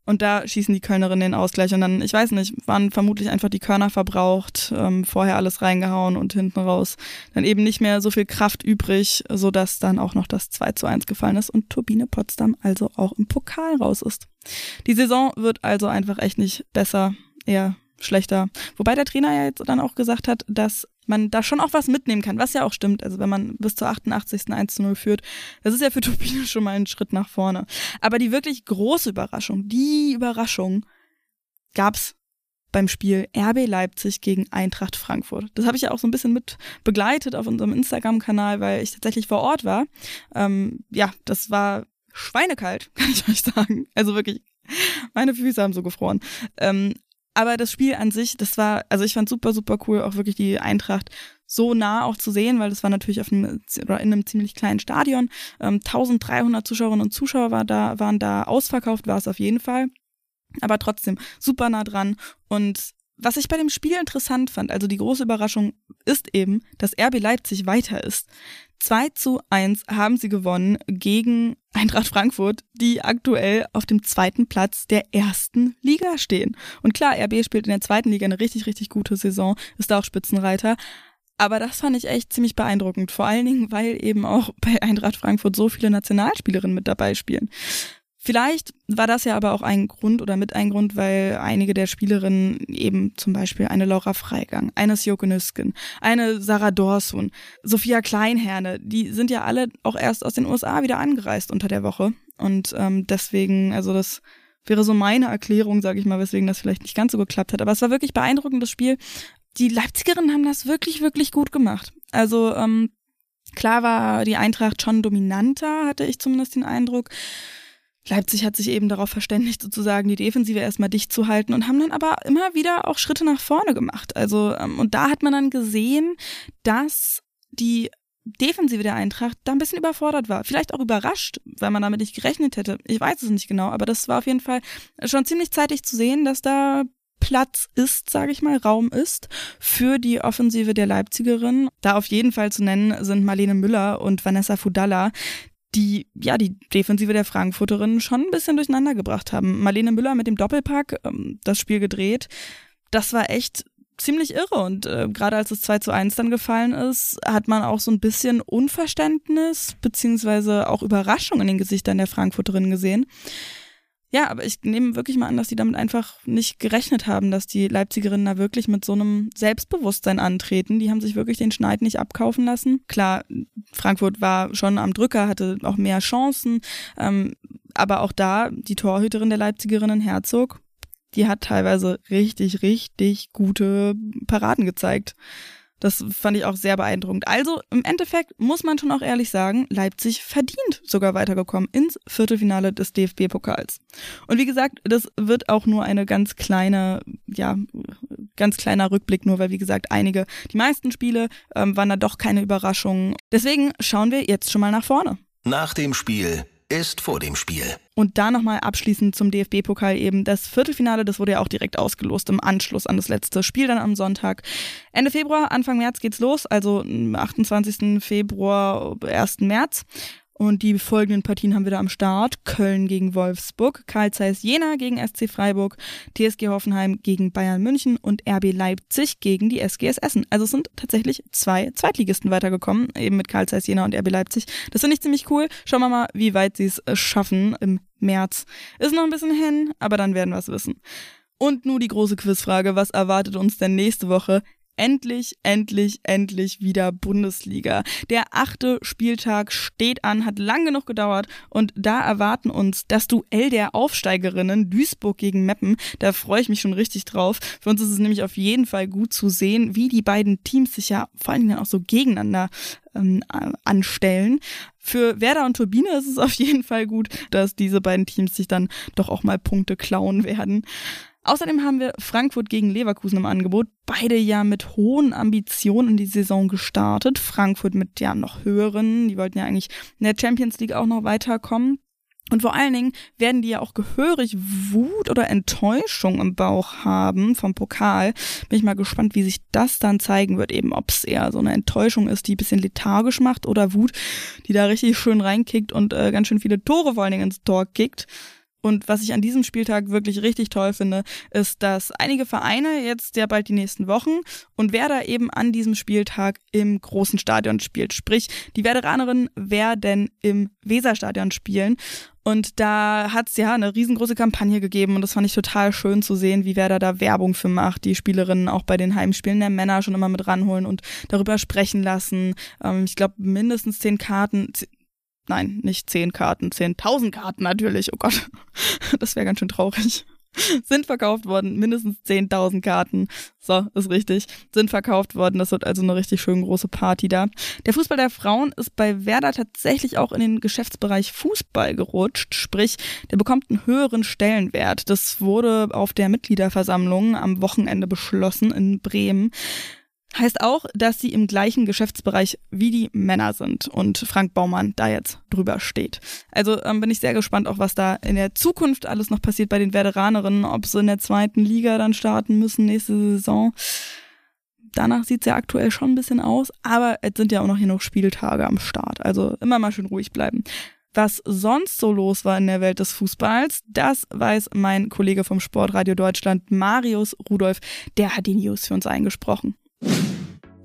und da schießen die Kölnerinnen den Ausgleich. Und dann, ich weiß nicht, waren vermutlich einfach die Körner verbraucht, ähm, vorher alles reingehauen und hinten raus dann eben nicht mehr so viel Kraft übrig, sodass dann auch noch das 2 zu 1 gefallen ist und Turbine Potsdam also auch im Pokal raus ist. Die Saison wird also einfach echt nicht besser, eher schlechter. Wobei der Trainer ja jetzt dann auch gesagt hat, dass man da schon auch was mitnehmen kann, was ja auch stimmt. Also wenn man bis zur 88. 1 zu 0 führt, das ist ja für Turbine schon mal ein Schritt nach vorne. Aber die wirklich große Überraschung, die Überraschung gab's beim Spiel RB Leipzig gegen Eintracht Frankfurt. Das habe ich ja auch so ein bisschen mit begleitet auf unserem Instagram-Kanal, weil ich tatsächlich vor Ort war. Ähm, ja, das war schweinekalt, kann ich euch sagen. Also wirklich, meine Füße haben so gefroren. Ähm, aber das Spiel an sich, das war, also ich fand super, super cool, auch wirklich die Eintracht so nah auch zu sehen, weil das war natürlich auf einem, oder in einem ziemlich kleinen Stadion. Ähm, 1300 Zuschauerinnen und Zuschauer war da, waren da ausverkauft, war es auf jeden Fall. Aber trotzdem super nah dran. Und was ich bei dem Spiel interessant fand, also die große Überraschung ist eben, dass RB Leipzig weiter ist. 2 zu 1 haben sie gewonnen gegen Eintracht Frankfurt, die aktuell auf dem zweiten Platz der ersten Liga stehen. Und klar, RB spielt in der zweiten Liga eine richtig, richtig gute Saison, ist da auch Spitzenreiter. Aber das fand ich echt ziemlich beeindruckend. Vor allen Dingen, weil eben auch bei Eintracht Frankfurt so viele Nationalspielerinnen mit dabei spielen. Vielleicht war das ja aber auch ein Grund oder mit ein Grund, weil einige der Spielerinnen eben zum Beispiel eine Laura Freigang, eine Sjoke Nüsken, eine Sarah Dorsun, Sophia Kleinherne, die sind ja alle auch erst aus den USA wieder angereist unter der Woche. Und ähm, deswegen, also das wäre so meine Erklärung, sage ich mal, weswegen das vielleicht nicht ganz so geklappt hat. Aber es war wirklich beeindruckendes Spiel. Die Leipzigerinnen haben das wirklich, wirklich gut gemacht. Also ähm, klar war die Eintracht schon dominanter, hatte ich zumindest den Eindruck. Leipzig hat sich eben darauf verständigt, sozusagen die Defensive erstmal dicht zu halten und haben dann aber immer wieder auch Schritte nach vorne gemacht. Also, ähm, und da hat man dann gesehen, dass die Defensive der Eintracht da ein bisschen überfordert war. Vielleicht auch überrascht, weil man damit nicht gerechnet hätte. Ich weiß es nicht genau, aber das war auf jeden Fall schon ziemlich zeitig zu sehen, dass da Platz ist, sage ich mal, Raum ist für die Offensive der Leipzigerin. Da auf jeden Fall zu nennen sind Marlene Müller und Vanessa Fudalla, die ja die Defensive der Frankfurterinnen schon ein bisschen durcheinander gebracht haben. Marlene Müller mit dem Doppelpack ähm, das Spiel gedreht. Das war echt ziemlich irre und äh, gerade als es 2 zu 1 dann gefallen ist, hat man auch so ein bisschen Unverständnis beziehungsweise auch Überraschung in den Gesichtern der Frankfurterinnen gesehen. Ja, aber ich nehme wirklich mal an, dass die damit einfach nicht gerechnet haben, dass die Leipzigerinnen da wirklich mit so einem Selbstbewusstsein antreten. Die haben sich wirklich den Schneid nicht abkaufen lassen. Klar, Frankfurt war schon am Drücker, hatte auch mehr Chancen. Ähm, aber auch da, die Torhüterin der Leipzigerinnen, Herzog, die hat teilweise richtig, richtig gute Paraden gezeigt. Das fand ich auch sehr beeindruckend. Also im Endeffekt muss man schon auch ehrlich sagen, Leipzig verdient sogar weitergekommen ins Viertelfinale des DFB-Pokals. Und wie gesagt, das wird auch nur eine ganz kleine, ja, ganz kleiner Rückblick, nur weil wie gesagt einige, die meisten Spiele ähm, waren da doch keine Überraschungen. Deswegen schauen wir jetzt schon mal nach vorne. Nach dem Spiel ist vor dem Spiel. Und da nochmal abschließend zum DFB-Pokal eben das Viertelfinale, das wurde ja auch direkt ausgelost im Anschluss an das letzte Spiel dann am Sonntag. Ende Februar, Anfang März geht's los, also 28. Februar, 1. März. Und die folgenden Partien haben wir da am Start. Köln gegen Wolfsburg, Karl Zeiss Jena gegen SC Freiburg, TSG Hoffenheim gegen Bayern München und RB Leipzig gegen die SGS Essen. Also es sind tatsächlich zwei Zweitligisten weitergekommen, eben mit Karl Zeiss Jena und RB Leipzig. Das finde ich ziemlich cool. Schauen wir mal, wie weit sie es äh, schaffen im März. Ist noch ein bisschen hin, aber dann werden wir es wissen. Und nun die große Quizfrage, was erwartet uns denn nächste Woche? Endlich, endlich, endlich wieder Bundesliga. Der achte Spieltag steht an, hat lang genug gedauert und da erwarten uns das Duell der Aufsteigerinnen Duisburg gegen Meppen. Da freue ich mich schon richtig drauf. Für uns ist es nämlich auf jeden Fall gut zu sehen, wie die beiden Teams sich ja vor allen Dingen auch so gegeneinander ähm, anstellen. Für Werder und Turbine ist es auf jeden Fall gut, dass diese beiden Teams sich dann doch auch mal Punkte klauen werden. Außerdem haben wir Frankfurt gegen Leverkusen im Angebot. Beide ja mit hohen Ambitionen in die Saison gestartet. Frankfurt mit ja noch höheren. Die wollten ja eigentlich in der Champions League auch noch weiterkommen. Und vor allen Dingen werden die ja auch gehörig Wut oder Enttäuschung im Bauch haben vom Pokal. Bin ich mal gespannt, wie sich das dann zeigen wird, eben ob es eher so eine Enttäuschung ist, die ein bisschen lethargisch macht oder Wut, die da richtig schön reinkickt und äh, ganz schön viele Tore vor allen Dingen ins Tor kickt. Und was ich an diesem Spieltag wirklich richtig toll finde, ist, dass einige Vereine jetzt ja bald die nächsten Wochen und Werder eben an diesem Spieltag im großen Stadion spielt. Sprich, die Werderanerinnen werden im Weserstadion spielen. Und da hat es ja eine riesengroße Kampagne gegeben und das fand ich total schön zu sehen, wie Werder da Werbung für macht, die Spielerinnen auch bei den Heimspielen der Männer schon immer mit ranholen und darüber sprechen lassen. Ähm, ich glaube, mindestens zehn Karten, nein, nicht zehn Karten, zehntausend Karten natürlich, oh Gott, das wäre ganz schön traurig, sind verkauft worden, mindestens 10.000 Karten, so, ist richtig, sind verkauft worden, das wird also eine richtig schön große Party da. Der Fußball der Frauen ist bei Werder tatsächlich auch in den Geschäftsbereich Fußball gerutscht, sprich, der bekommt einen höheren Stellenwert. Das wurde auf der Mitgliederversammlung am Wochenende beschlossen in Bremen. Heißt auch, dass sie im gleichen Geschäftsbereich wie die Männer sind und Frank Baumann da jetzt drüber steht. Also ähm, bin ich sehr gespannt, auch was da in der Zukunft alles noch passiert bei den Veteranerinnen, ob sie in der zweiten Liga dann starten müssen nächste Saison. danach sieht es ja aktuell schon ein bisschen aus, aber es sind ja auch noch hier noch Spieltage am Start. Also immer mal schön ruhig bleiben. Was sonst so los war in der Welt des Fußballs, das weiß mein Kollege vom Sportradio Deutschland, Marius Rudolf. Der hat die News für uns eingesprochen.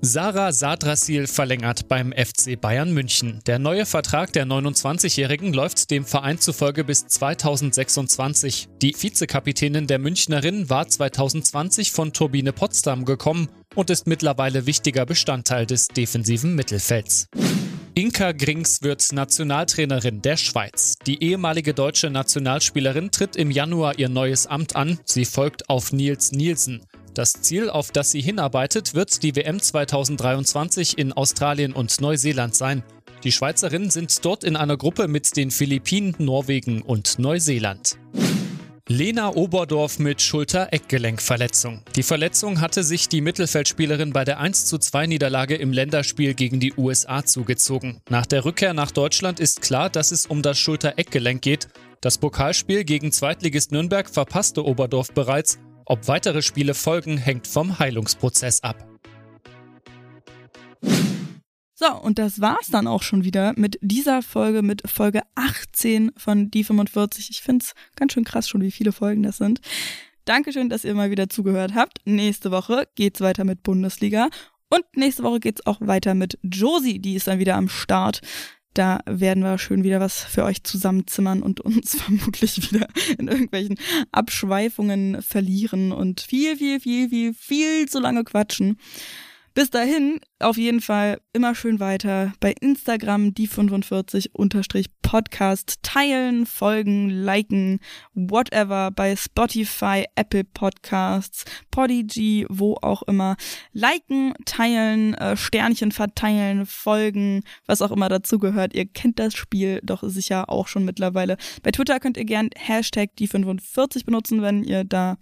Sarah Sadrasil verlängert beim FC Bayern München. Der neue Vertrag der 29-Jährigen läuft dem Verein zufolge bis 2026. Die Vizekapitänin der Münchnerin war 2020 von Turbine Potsdam gekommen und ist mittlerweile wichtiger Bestandteil des defensiven Mittelfelds. Inka Grings wird Nationaltrainerin der Schweiz. Die ehemalige deutsche Nationalspielerin tritt im Januar ihr neues Amt an. Sie folgt auf Nils Nielsen. Das Ziel, auf das sie hinarbeitet, wird die WM 2023 in Australien und Neuseeland sein. Die Schweizerinnen sind dort in einer Gruppe mit den Philippinen, Norwegen und Neuseeland. Lena Oberdorf mit Schulter-Eckgelenkverletzung. Die Verletzung hatte sich die Mittelfeldspielerin bei der 1:2 Niederlage im Länderspiel gegen die USA zugezogen. Nach der Rückkehr nach Deutschland ist klar, dass es um das Schulter-Eckgelenk geht. Das Pokalspiel gegen Zweitligist Nürnberg verpasste Oberdorf bereits. Ob weitere Spiele folgen, hängt vom Heilungsprozess ab. So, und das war's dann auch schon wieder mit dieser Folge, mit Folge 18 von Die 45. Ich find's ganz schön krass schon, wie viele Folgen das sind. Dankeschön, dass ihr mal wieder zugehört habt. Nächste Woche geht's weiter mit Bundesliga. Und nächste Woche geht's auch weiter mit Josie, die ist dann wieder am Start. Da werden wir schön wieder was für euch zusammenzimmern und uns vermutlich wieder in irgendwelchen Abschweifungen verlieren und viel, viel, viel, viel, viel zu lange quatschen. Bis dahin auf jeden Fall immer schön weiter bei Instagram die 45 unterstrich Podcast teilen, folgen, liken, whatever bei Spotify, Apple Podcasts, Podigy, wo auch immer. Liken, teilen, äh, Sternchen verteilen, folgen, was auch immer dazu gehört. Ihr kennt das Spiel doch sicher auch schon mittlerweile. Bei Twitter könnt ihr gern Hashtag die 45 benutzen, wenn ihr da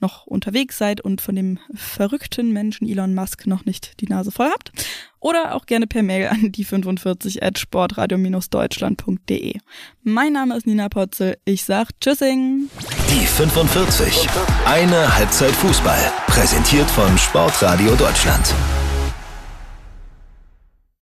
noch unterwegs seid und von dem verrückten Menschen Elon Musk noch nicht die Nase voll habt. Oder auch gerne per Mail an die 45 at sportradio-deutschland.de. Mein Name ist Nina Potzel. Ich sag Tschüssing. Die 45. Eine Halbzeit Fußball. Präsentiert von Sportradio Deutschland.